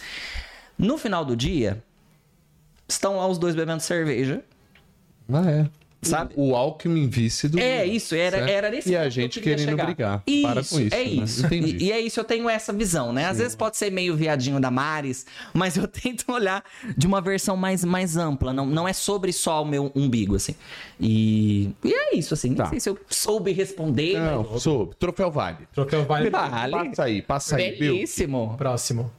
No final do dia, estão lá os dois bebendo cerveja, Ah, é. Sabe? O, o Alckmin vice do. É isso, era, certo? era nesse E ponto a que gente queria querendo chegar. brigar. Isso, Para com isso. É né? isso. Entendi. E, e é isso, eu tenho essa visão, né? Às vezes pode ser meio viadinho da Maris, mas eu [laughs] tento olhar de uma versão mais, mais ampla. Não, não é sobre só o meu umbigo, assim. E, e é isso, assim. Tá. Não sei se eu soube responder. mas- Não, soube. Troféu Vale. Troféu vale. Vale. Passa aí, passa aí, Bill. Belíssimo. Próximo.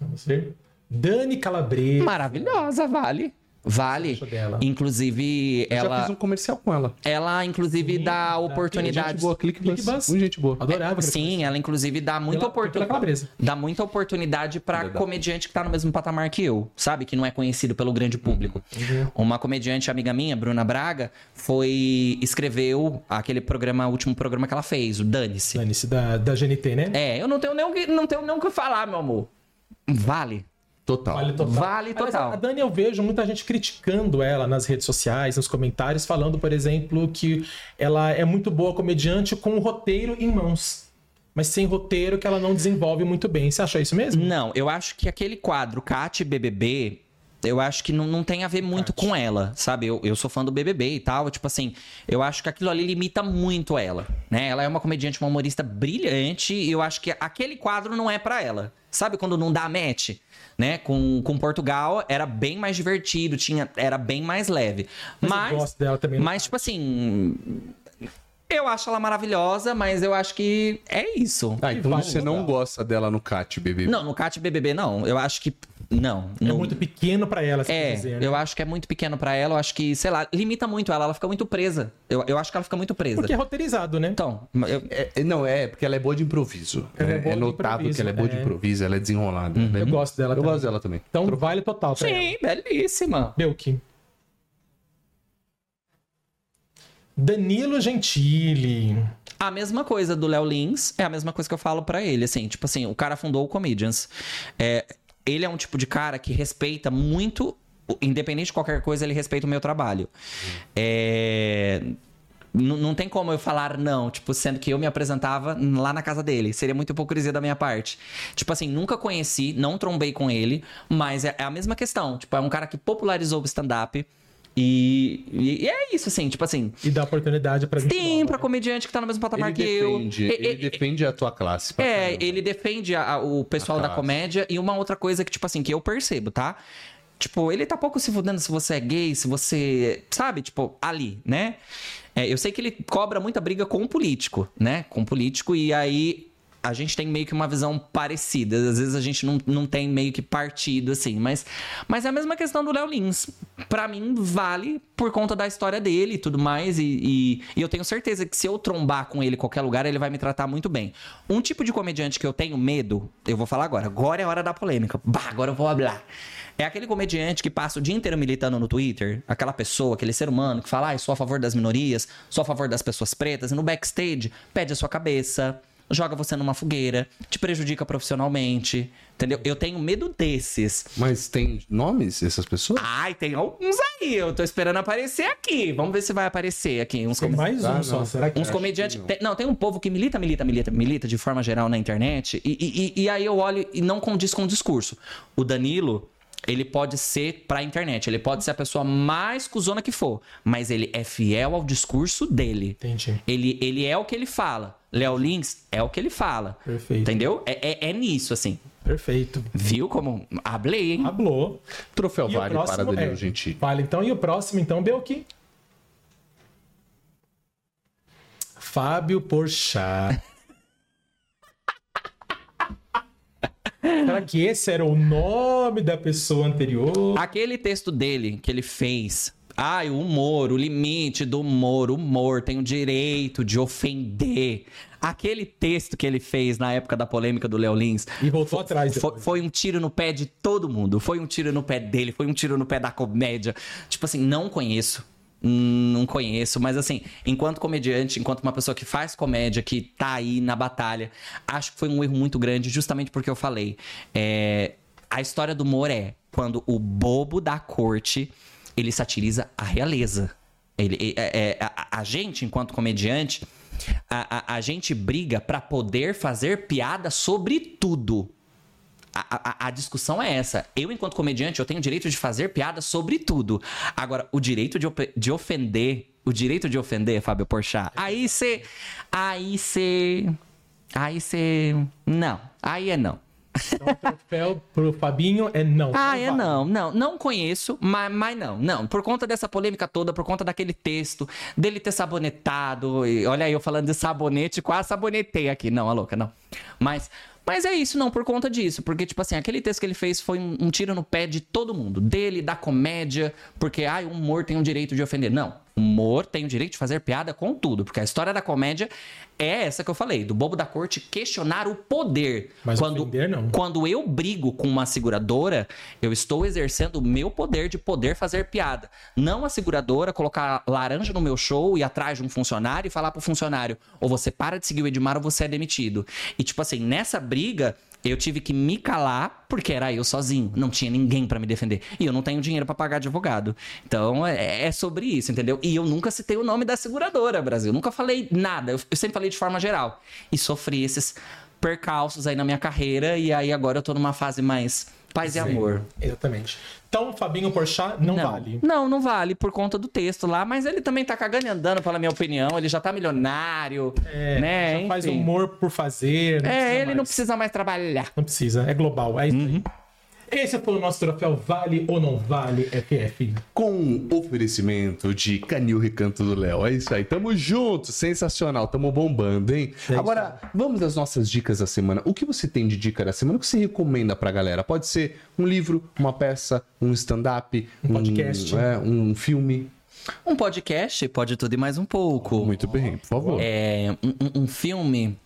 Vamos ver. Dani Calabresa. Maravilhosa, vale. Vale. Inclusive, Eu Já ela, fiz um comercial com ela. ela inclusive Sim, dá dá. Gente boa, clique Clique bus. Bus. Muito gente boa. Adorava. Sim, ela inclusive dá muita oportunidade. Dá muita oportunidade pra Verdade. comediante que tá no mesmo patamar que eu, sabe? Que não é conhecido pelo grande público. Uhum. Uma comediante amiga minha, Bruna Braga, foi. escreveu aquele programa, o último programa que ela fez, o Dane-se. Dane-se, da, da GNT, né? É, eu não tenho nem o que, não tenho nem o que falar, meu amor. Vale. Total. Vale total. Vale Aliás, total. a Dani, eu vejo muita gente criticando ela nas redes sociais, nos comentários, falando, por exemplo, que ela é muito boa comediante com o roteiro em mãos. Mas sem roteiro que ela não desenvolve muito bem. Você acha isso mesmo? Não, eu acho que aquele quadro Cat BBB, eu acho que não, não tem a ver muito com ela, sabe? Eu, eu sou fã do BBB e tal, tipo assim, eu acho que aquilo ali limita muito ela, né? Ela é uma comediante, uma humorista brilhante e eu acho que aquele quadro não é pra ela. Sabe quando não dá match? Né? Com, com Portugal era bem mais divertido, tinha, era bem mais leve. Mas Mas, no mas tipo assim, eu acho ela maravilhosa, mas eu acho que é isso. Ah, então Vale você não gosta dela no Cat, bebê. Não, no Cat BBB não. Eu acho que não. É não. muito pequeno pra ela, se É, dizer, né? eu acho que é muito pequeno pra ela. Eu acho que, sei lá, limita muito ela. Ela fica muito presa. Eu, eu acho que ela fica muito presa. Porque é roteirizado, né? Então, eu- É, é- não, é porque ela é boa de improviso. Ela é É, é notável improviso, que ela é boa de é. improviso, ela é desenrolada. Ela é Eu gosto dela Eu também. gosto dela também. Então vale total pra ela. sim, belíssima. Belkin. Danilo Gentili. A mesma coisa do Léo Lins é a mesma coisa que eu falo pra ele, assim, tipo assim, o cara fundou o Comedians. É, ele é um tipo de cara que respeita muito, independente de qualquer coisa, ele respeita o meu trabalho. É, Não tem como eu falar não, tipo, sendo que eu me apresentava lá na casa dele. Seria muita hipocrisia da minha parte. Tipo assim, nunca conheci, não trombei com ele, mas é é a mesma questão. Tipo, é um cara que popularizou o stand-up. E, e- e é isso, assim, tipo assim. E dá oportunidade pra gente. Tem nova, pra né? comediante que tá no mesmo patamar Ele que eu. defende, E- ele e- defende a tua classe. é, caramba. ele defende a- a- o pessoal A da classe. comédia. E uma outra coisa que, tipo assim, que eu percebo, tá? Tipo, ele tá pouco se fudendo se você é gay, se você. Sabe? Tipo, ali, né? É, eu sei que ele cobra muita briga com o político, né? Com o político, e aí. A gente tem meio que uma visão parecida. Às vezes a gente não, não tem meio que partido, assim. Mas, mas é a mesma questão do Léo Lins. Pra mim, vale por conta da história dele e tudo mais. E, e, e, eu tenho certeza que se eu trombar com ele em qualquer lugar, ele vai me tratar muito bem. Um tipo de comediante que eu tenho medo, eu vou falar agora. Agora é a hora da polêmica. Bah, agora eu vou hablar. É aquele comediante que passa o dia inteiro militando no Twitter, aquela pessoa, aquele ser humano que fala, ah, sou a favor das minorias, sou a favor das pessoas pretas, e no backstage pede a sua cabeça, joga você numa fogueira, te prejudica profissionalmente. Entendeu? Eu tenho medo desses. Mas tem nomes essas pessoas? Ai, tem alguns aí. Eu tô esperando aparecer aqui. Vamos ver se vai aparecer aqui. Uns Tem com... mais um Ah, só, não. será que Uns comediantes. Tem, não, tem um povo que milita, milita, milita, milita de forma geral na internet. E, e, e- e aí eu olho e não condiz com o discurso. O Danilo, ele pode ser pra internet. Ele pode ser a pessoa mais cuzona que for. Mas ele é fiel ao discurso dele. Entendi. Ele, ele é o que ele fala. Léo Lins é o que ele fala. Perfeito. Entendeu? É, é, é nisso, assim. Perfeito. Viu como. Hablei, hein? Hablou. Troféu E vale próximo para Danilo é- Gentili. Vale então. E o próximo, então, Belki? Fábio Porchat. [laughs] Será que esse era o nome da pessoa anterior? Aquele texto dele que ele fez. Ai, o humor, o limite do humor, o humor tem o direito de ofender. Aquele texto que ele fez na época da polêmica do Léo Lins. E voltou atrás Foi, foi um tiro no pé de todo mundo. Foi um tiro no pé dele, foi um tiro no pé da comédia. Tipo assim, não conheço. Não conheço, mas assim, enquanto comediante, enquanto uma pessoa que faz comédia, que tá aí na batalha, acho que foi um erro muito grande, justamente porque eu falei. é, a história do humor é quando o bobo da corte ele satiriza a realeza. Ele, é- é- a, a gente, enquanto comediante, a, a- a gente briga pra poder fazer piada sobre tudo. A, a- a discussão é essa. Eu, enquanto comediante, eu tenho o direito de fazer piada sobre tudo. Agora, o direito de, de ofender, o direito de ofender, Fábio Porchat, aí você... Aí você... Aí você... Não. Aí é não. Então, o troféu pro Fabinho é não. Ah, é vale. não, não, não conheço, mas, mas não, não. Por conta dessa polêmica toda, por conta daquele texto, dele ter sabonetado, e olha aí eu falando de sabonete, quase sabonetei aqui. Não, a louca, não. Mas, mas é isso, não, por conta disso. Porque, tipo assim, aquele texto que ele fez foi um, um tiro no pé de todo mundo. Dele, da comédia, porque, ai, o humor tem o direito de ofender. Não, humor tem o direito de fazer piada com tudo. Porque a história da comédia é essa que eu falei, do bobo da corte questionar o poder. Mas quando, ofender, não. quando eu brigo com uma seguradora, eu estou exercendo o meu poder de poder fazer piada. Não a seguradora colocar laranja no meu show e atrás de um funcionário e falar pro funcionário: ou você para de seguir o Edmar ou você é demitido. E tipo assim, nessa briga. Eu tive que me calar porque era eu sozinho, não tinha ninguém pra me defender. E eu não tenho dinheiro pra pagar advogado. Então é, é sobre isso, entendeu? E eu nunca citei o nome da seguradora, Brasil. Nunca falei nada. Eu, eu sempre falei de forma geral. E sofri esses percalços aí na minha carreira. E aí agora eu tô numa fase mais paz e amor. Exatamente. Então, Fabinho Porchat não, Não, vale. não, não vale por conta do texto lá, mas ele também tá cagando e andando, pela minha opinião. Ele já tá milionário, É, né? já faz humor por fazer. não É, ele mais. não precisa mais trabalhar. Não precisa, é global. É isso Uhum. aí. Esse foi o nosso troféu Vale ou Não Vale FF. Com oferecimento de Canil Recanto do Léo. É isso aí. Tamo junto. Sensacional. Tamo bombando, hein? É Agora, vamos às nossas dicas da semana. O que você tem de dica da semana? O que você recomenda pra galera? Pode ser um livro, uma peça, um stand-up, Um podcast. é, um filme. Um podcast pode tudo e mais um pouco. Muito bem, por favor. É, um, um- um filme.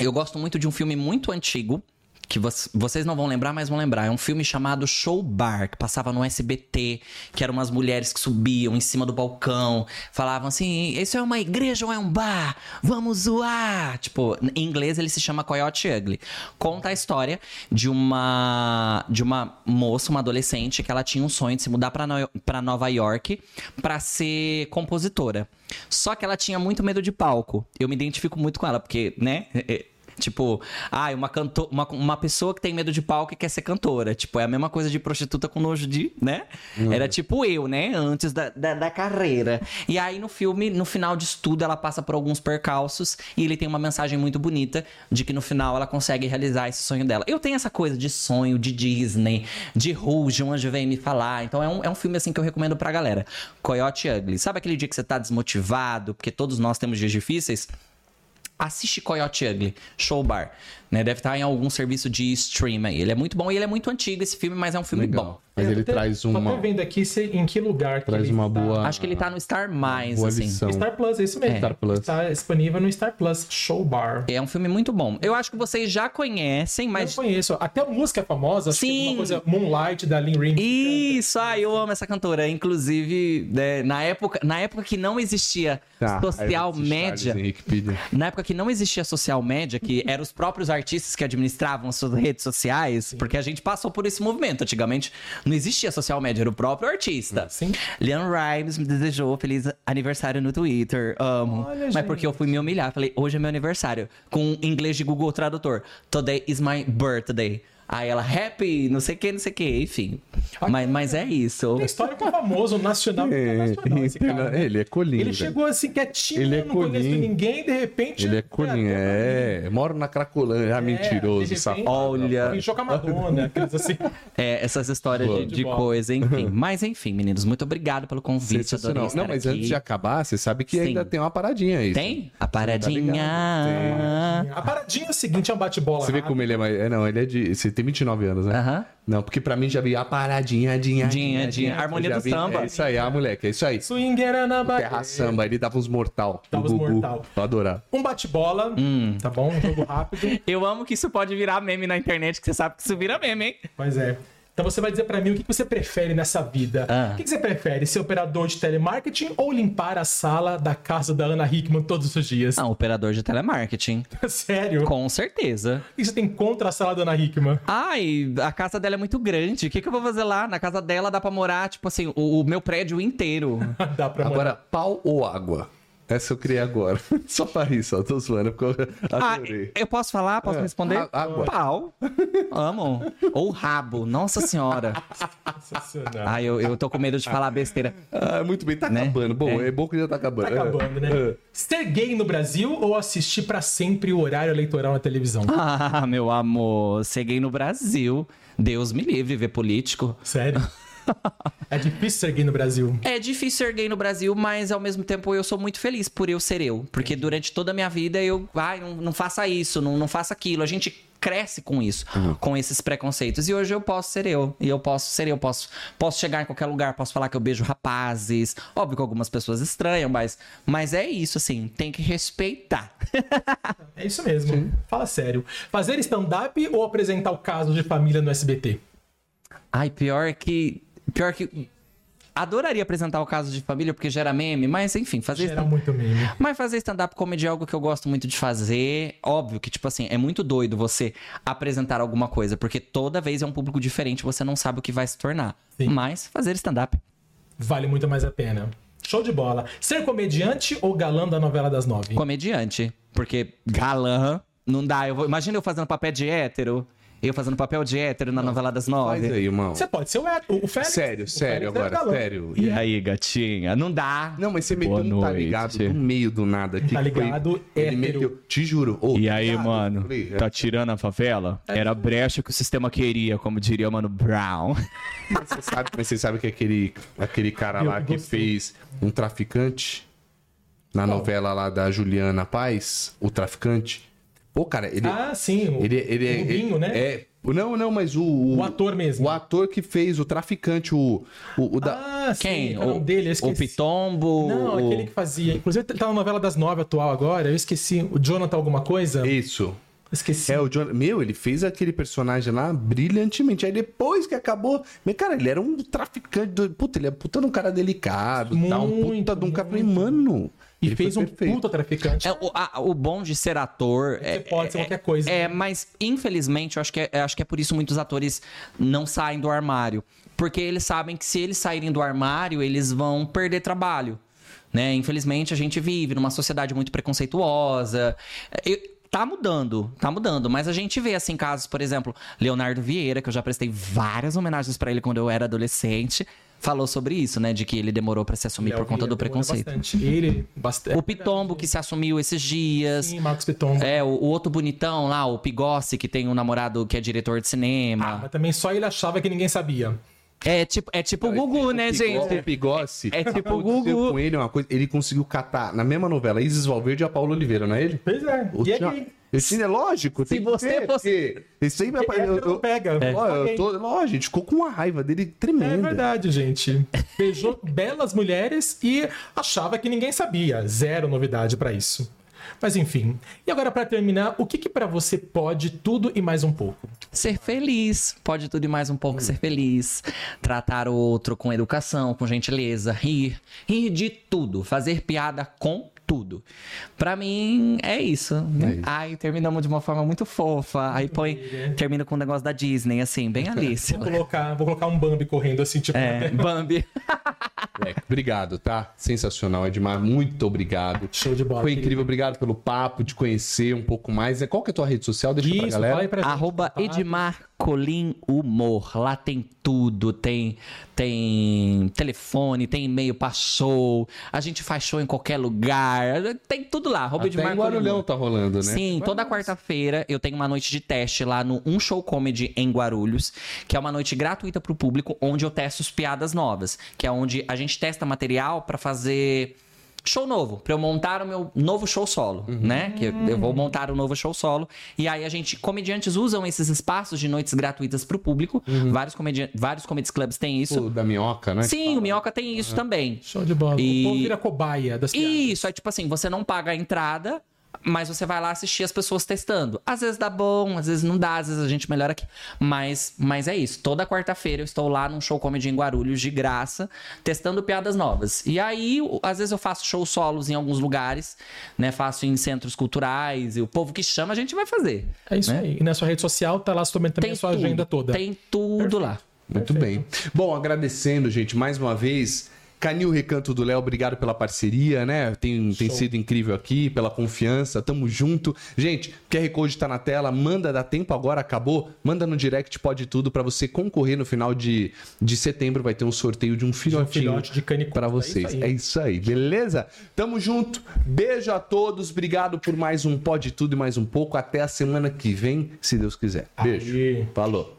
Eu gosto muito de um filme muito antigo. Que vo- vocês não vão lembrar, mas vão lembrar. É um filme chamado Show Bar, que passava no SBT, que eram umas mulheres que subiam em cima do balcão, falavam assim: Isso é uma igreja ou é um bar? Vamos zoar! Tipo, em inglês ele se chama Coyote Ugly. Conta a história de uma de uma moça, uma adolescente, que ela tinha um sonho de se mudar pra Nova York pra ser compositora. Só que ela tinha muito medo de palco. Eu me identifico muito com ela, porque, né? Tipo, ah, uma, canto uma, uma pessoa que tem medo de palco e quer ser cantora. Tipo, é a mesma coisa de prostituta com nojo de, né? Era tipo eu, né? Antes da, da, da carreira. E aí no filme, no final disso tudo, ela passa por alguns percalços e ele tem uma mensagem muito bonita de que no final ela consegue realizar esse sonho dela. Eu tenho essa coisa de sonho, de Disney, de Rouge, um anjo vem me falar. Então é um, é um filme assim que eu recomendo pra galera. Coyote Ugly. Sabe aquele dia que você tá desmotivado, porque todos nós temos dias difíceis? Assiste Coyote Ugly, Show Bar. Né? Deve estar em algum serviço de stream aí. Ele é muito bom e ele é muito antigo esse filme, mas é um filme bom. Mas É, ele até- traz Tô uma, até vendo aqui se- em que lugar que traz ele uma está. boa, Acho que ele tá no Star Mais, boa assim. lição. Star Plus, é isso mesmo. Star Plus. Está disponível no Star Plus Show Bar. É um filme muito bom. Eu acho que vocês já conhecem, mas. Eu conheço. Até a música é famosa. acho que Sim. Uma coisa Moonlight da Lynn Ring. Isso, ah, eu amo essa cantora. Inclusive, né, na, época, na época que não existia Tá, social média, Charles Henrique Pide. na época que não existia social média, que eram os próprios artistas que administravam as suas redes sociais, porque a gente passou por esse movimento. Antigamente não existia social média, era o próprio artista. Sim. Leon Rimes me desejou feliz aniversário no Twitter. Amo. Olha, Mas gente. porque eu fui me humilhar. Falei, hoje é meu aniversário. Com inglês de Google Tradutor. Today is my birthday. Aí ela, happy, não sei o que, não sei o que, enfim. Mas, mas é isso. Tem história com famoso, nacional e internacional esse cara. né? Ele é colinho. Ele velho. chegou assim quietinho, Ele é não conheço colinho. ninguém, de repente. Ele é colinho, é. Moro na Cracolândia. Ah, mentiroso, de repente, safado. Olha. Fechou com a Madonna, aqueles assim. [laughs] É, essas histórias Boa. de, De coisa, [laughs] enfim. Mas enfim, meninos, muito obrigado pelo convite. Adorei estar Não, mas aqui. antes de acabar, você sabe que Sim. ainda tem uma paradinha aí. Tem? A Tá paradinha. A paradinha é o seguinte, é um bate-bola. Você vê rápido. como ele é mais. É, não, ele é de. Tem 29 anos, né? Aham. Não, porque pra mim já vi a paradinha, dinha, Dinha, dinha. Harmonia do vi- samba. É isso aí, ah, moleque, é isso aí. Swingueira na Bahia. Terra samba, ele dava uns mortal. Dava uns Gugu. mortal. Eu adorava. Um bate-bola, Hum. tá bom? Um jogo rápido. [laughs] Eu amo que isso pode virar meme na internet, que você sabe que isso vira meme, hein? Pois é. Então você vai dizer pra mim o que você prefere nessa vida. Ah. O que você prefere? Ser operador de telemarketing ou limpar a sala da casa da Ana Hickman todos os dias? Ah, operador de telemarketing. [laughs] Sério? Com certeza. O que você tem contra a sala da Ana Hickman? Ai, a casa dela é muito grande. O que, que eu vou fazer lá? Na casa dela dá pra morar, tipo assim, o, o meu prédio inteiro. [laughs] Dá pra Agora, morar. pau ou água? Essa eu criei agora. [laughs] Só pra rir, só. Tô zoando, porque eu Ah, adorei. eu posso falar? Posso É, responder? a- água. Pau. Amo. Ou rabo. Nossa senhora. Sensacional. Ai, eu, eu tô com medo de falar besteira. Ah, muito bem, tá Né? acabando. Bom, É. é. bom que já tá acabando. Tá acabando, né? É. Ser gay no Brasil ou assistir pra sempre o horário eleitoral na televisão? Ah, meu amor. Cheguei no Brasil. Deus me livre ver político. Sério? [laughs] É difícil ser gay no Brasil. É difícil ser gay no Brasil, mas ao mesmo tempo eu sou muito feliz por eu ser eu. Porque durante toda a minha vida eu, ai, não, não faça isso, não, não faça aquilo. A gente cresce com isso, com esses preconceitos. E hoje eu posso ser eu. E eu posso ser eu, posso, posso chegar em qualquer lugar, posso falar que eu beijo rapazes. Óbvio que algumas pessoas estranham, mas, mas é isso, assim, tem que respeitar. É isso mesmo. Fala sério. Fazer stand-up ou apresentar o caso de família no SBT? Ai, pior que. Pior que. Adoraria apresentar o caso de família, porque gera meme, mas enfim, fazer Gera stand- muito meme. Mas fazer stand-up comedy é algo que eu gosto muito de fazer. Óbvio que, tipo assim, é muito doido você apresentar alguma coisa, porque toda vez é um público diferente, você não sabe o que vai se tornar. Sim. Mas fazer stand-up. Vale muito mais a pena. Show de bola. Ser comediante ou galã da novela das nove? Comediante. Porque galã não dá. Eu vou... Imagina eu fazendo papel de hétero. Eu fazendo papel de hétero na novela das Faz nove. aí, irmão. Você pode ser o, Ed- o Félix. Sério, O sério Félix é agora, galã. sério. E aí, gatinha? Não dá. Não, mas você Boa meteu um tá noite. ligado no meio do nada. Que Tá foi? ligado, Ele hétero. meteu, te juro. ô, E aí, ligado? mano, Falei, é. tá tirando a favela? Era a brecha que o sistema queria, como diria o Mano Brown. Mas você sabe, mas você sabe que aquele, aquele cara lá que fez um traficante na novela lá da Juliana Paz, o traficante. Pô, cara, ele. Ah, sim. O, ele, ele é. o Rubinho, ele- né? É. Não, não, mas o. O, O ator mesmo. O ator que fez o traficante, o. O, o da. Ah, sim. Quem? é o nome dele? O. Pitombo? Não, o... aquele que fazia. Inclusive, ele tá na novela das nove atual agora. Eu esqueci. O Jonathan alguma coisa? Isso. Esqueci. É, o John. Meu, ele fez aquele personagem lá brilhantemente. Aí depois que acabou. Mas, cara, ele era um traficante. Do... Puta, ele é puta de um cara delicado. tá? Um Muito, puta de um cara. Muito. mano. E ele fez um perfeito. puta traficante. É, o, a- o bom de ser ator. Você é, pode ser é- qualquer coisa. É, mas infelizmente eu acho que é, eu acho que é por isso muitos atores não saem do armário. Porque eles sabem que se eles saírem do armário, eles vão perder trabalho. Né? Infelizmente a gente vive numa sociedade muito preconceituosa. Eu- Tá mudando, tá mudando, mas a gente vê assim casos, por exemplo, Leonardo Vieira, que eu já prestei várias homenagens pra ele quando eu era adolescente, falou sobre isso, né, de que ele demorou pra se assumir Léo por conta Vieira do preconceito. Bastante. Ele, bastante. O Pitombo que se assumiu esses dias. Sim, Marcos Pitombo. É, o, o outro bonitão lá, o Pigossi, que tem um namorado que é diretor de Ah, cinema. mas também só ele achava que ninguém sabia. É tipo, é tipo o Gugu, né, O gente? Pigossi. É tipo o Gugu. com ele uma coisa. Ele conseguiu catar na mesma novela Isis Valverde e a Paula Oliveira, não é ele? Pois é. O E Tina- aí? Tinha, é lógico, tem que você ver, fosse- porque Isso aí vai É, eu, eu, pega. Ó, eu tô, ó, gente ficou com uma raiva dele É tremenda. verdade, gente. Beijou [laughs] belas mulheres e achava que ninguém sabia. Zero novidade pra isso. Mas enfim. E agora, pra terminar, o que que pra você pode tudo e mais um pouco? Ser feliz. Pode tudo e mais um pouco ser feliz. Tratar o outro com educação, com gentileza. Rir. Rir de tudo. Fazer piada com tudo. Pra mim, é isso. É isso. Ai, terminamos de uma forma muito fofa. Aí põe. Termina com o negócio da Disney, assim, bem Alice. Vou colocar, vou colocar um Bambi correndo assim, tipo. É, [laughs] Bambi. É, obrigado, tá? Sensacional, Edmar. Muito obrigado. Show de bola. Foi querido. incrível, obrigado pelo papo, de conhecer um pouco mais. Qual que é a tua rede social? Deixa pra Isso, galera. fala aí pra gente. Arroba Tá? Edmar Colim Humor. Lá tem tudo. Tem, tem telefone, tem e-mail pra show. A gente faz show em qualquer lugar. Tem tudo lá. Arroba Até Edmar em Guarulhão tá rolando, né? Sim, toda quarta-feira eu tenho uma noite de teste lá no Um Show Comedy em Guarulhos, que é uma noite gratuita pro público, onde eu testo as piadas novas, que é onde a gente testa material pra fazer show novo, pra eu montar o meu novo show solo, né? Que eu, eu vou montar o novo show solo. E aí a gente, comediantes usam esses espaços de noites gratuitas pro público. Vários, comedian vários comedy clubs têm isso. O da minhoca, né? Sim, o Minhoca tem isso também. Show de bola. E- O povo vira cobaia das piadas. Isso, é tipo assim, você não paga a entrada, mas você vai lá assistir as pessoas testando. Às vezes dá bom, às vezes não dá, às vezes a gente melhora aqui. Mas, mas é isso. Toda quarta-feira eu estou lá num show comedy em Guarulhos de graça, testando piadas novas. E aí, às vezes eu faço shows solos em alguns lugares, né? Faço em centros culturais e o povo que chama a gente vai fazer. É isso né? aí. E na sua rede social tá lá também, também a sua tudo, agenda toda. Tem tudo lá. Muito bem. Bom, agradecendo, gente, mais uma vez. Canil Recanto do Léo, obrigado pela parceria, né? Tem, tem sido incrível aqui, pela confiança, tamo junto. Gente, QR Code tá na tela, manda, dá tempo agora, acabou. Manda no direct, pode tudo, pra você concorrer no final de, de setembro. Vai ter um sorteio de um filhotinho filhote de pra é vocês. isso aí. É isso aí, beleza? Tamo junto, beijo a todos, obrigado por mais um Pode Tudo e mais um pouco. Até a semana que vem, se Deus quiser. Beijo. Falou.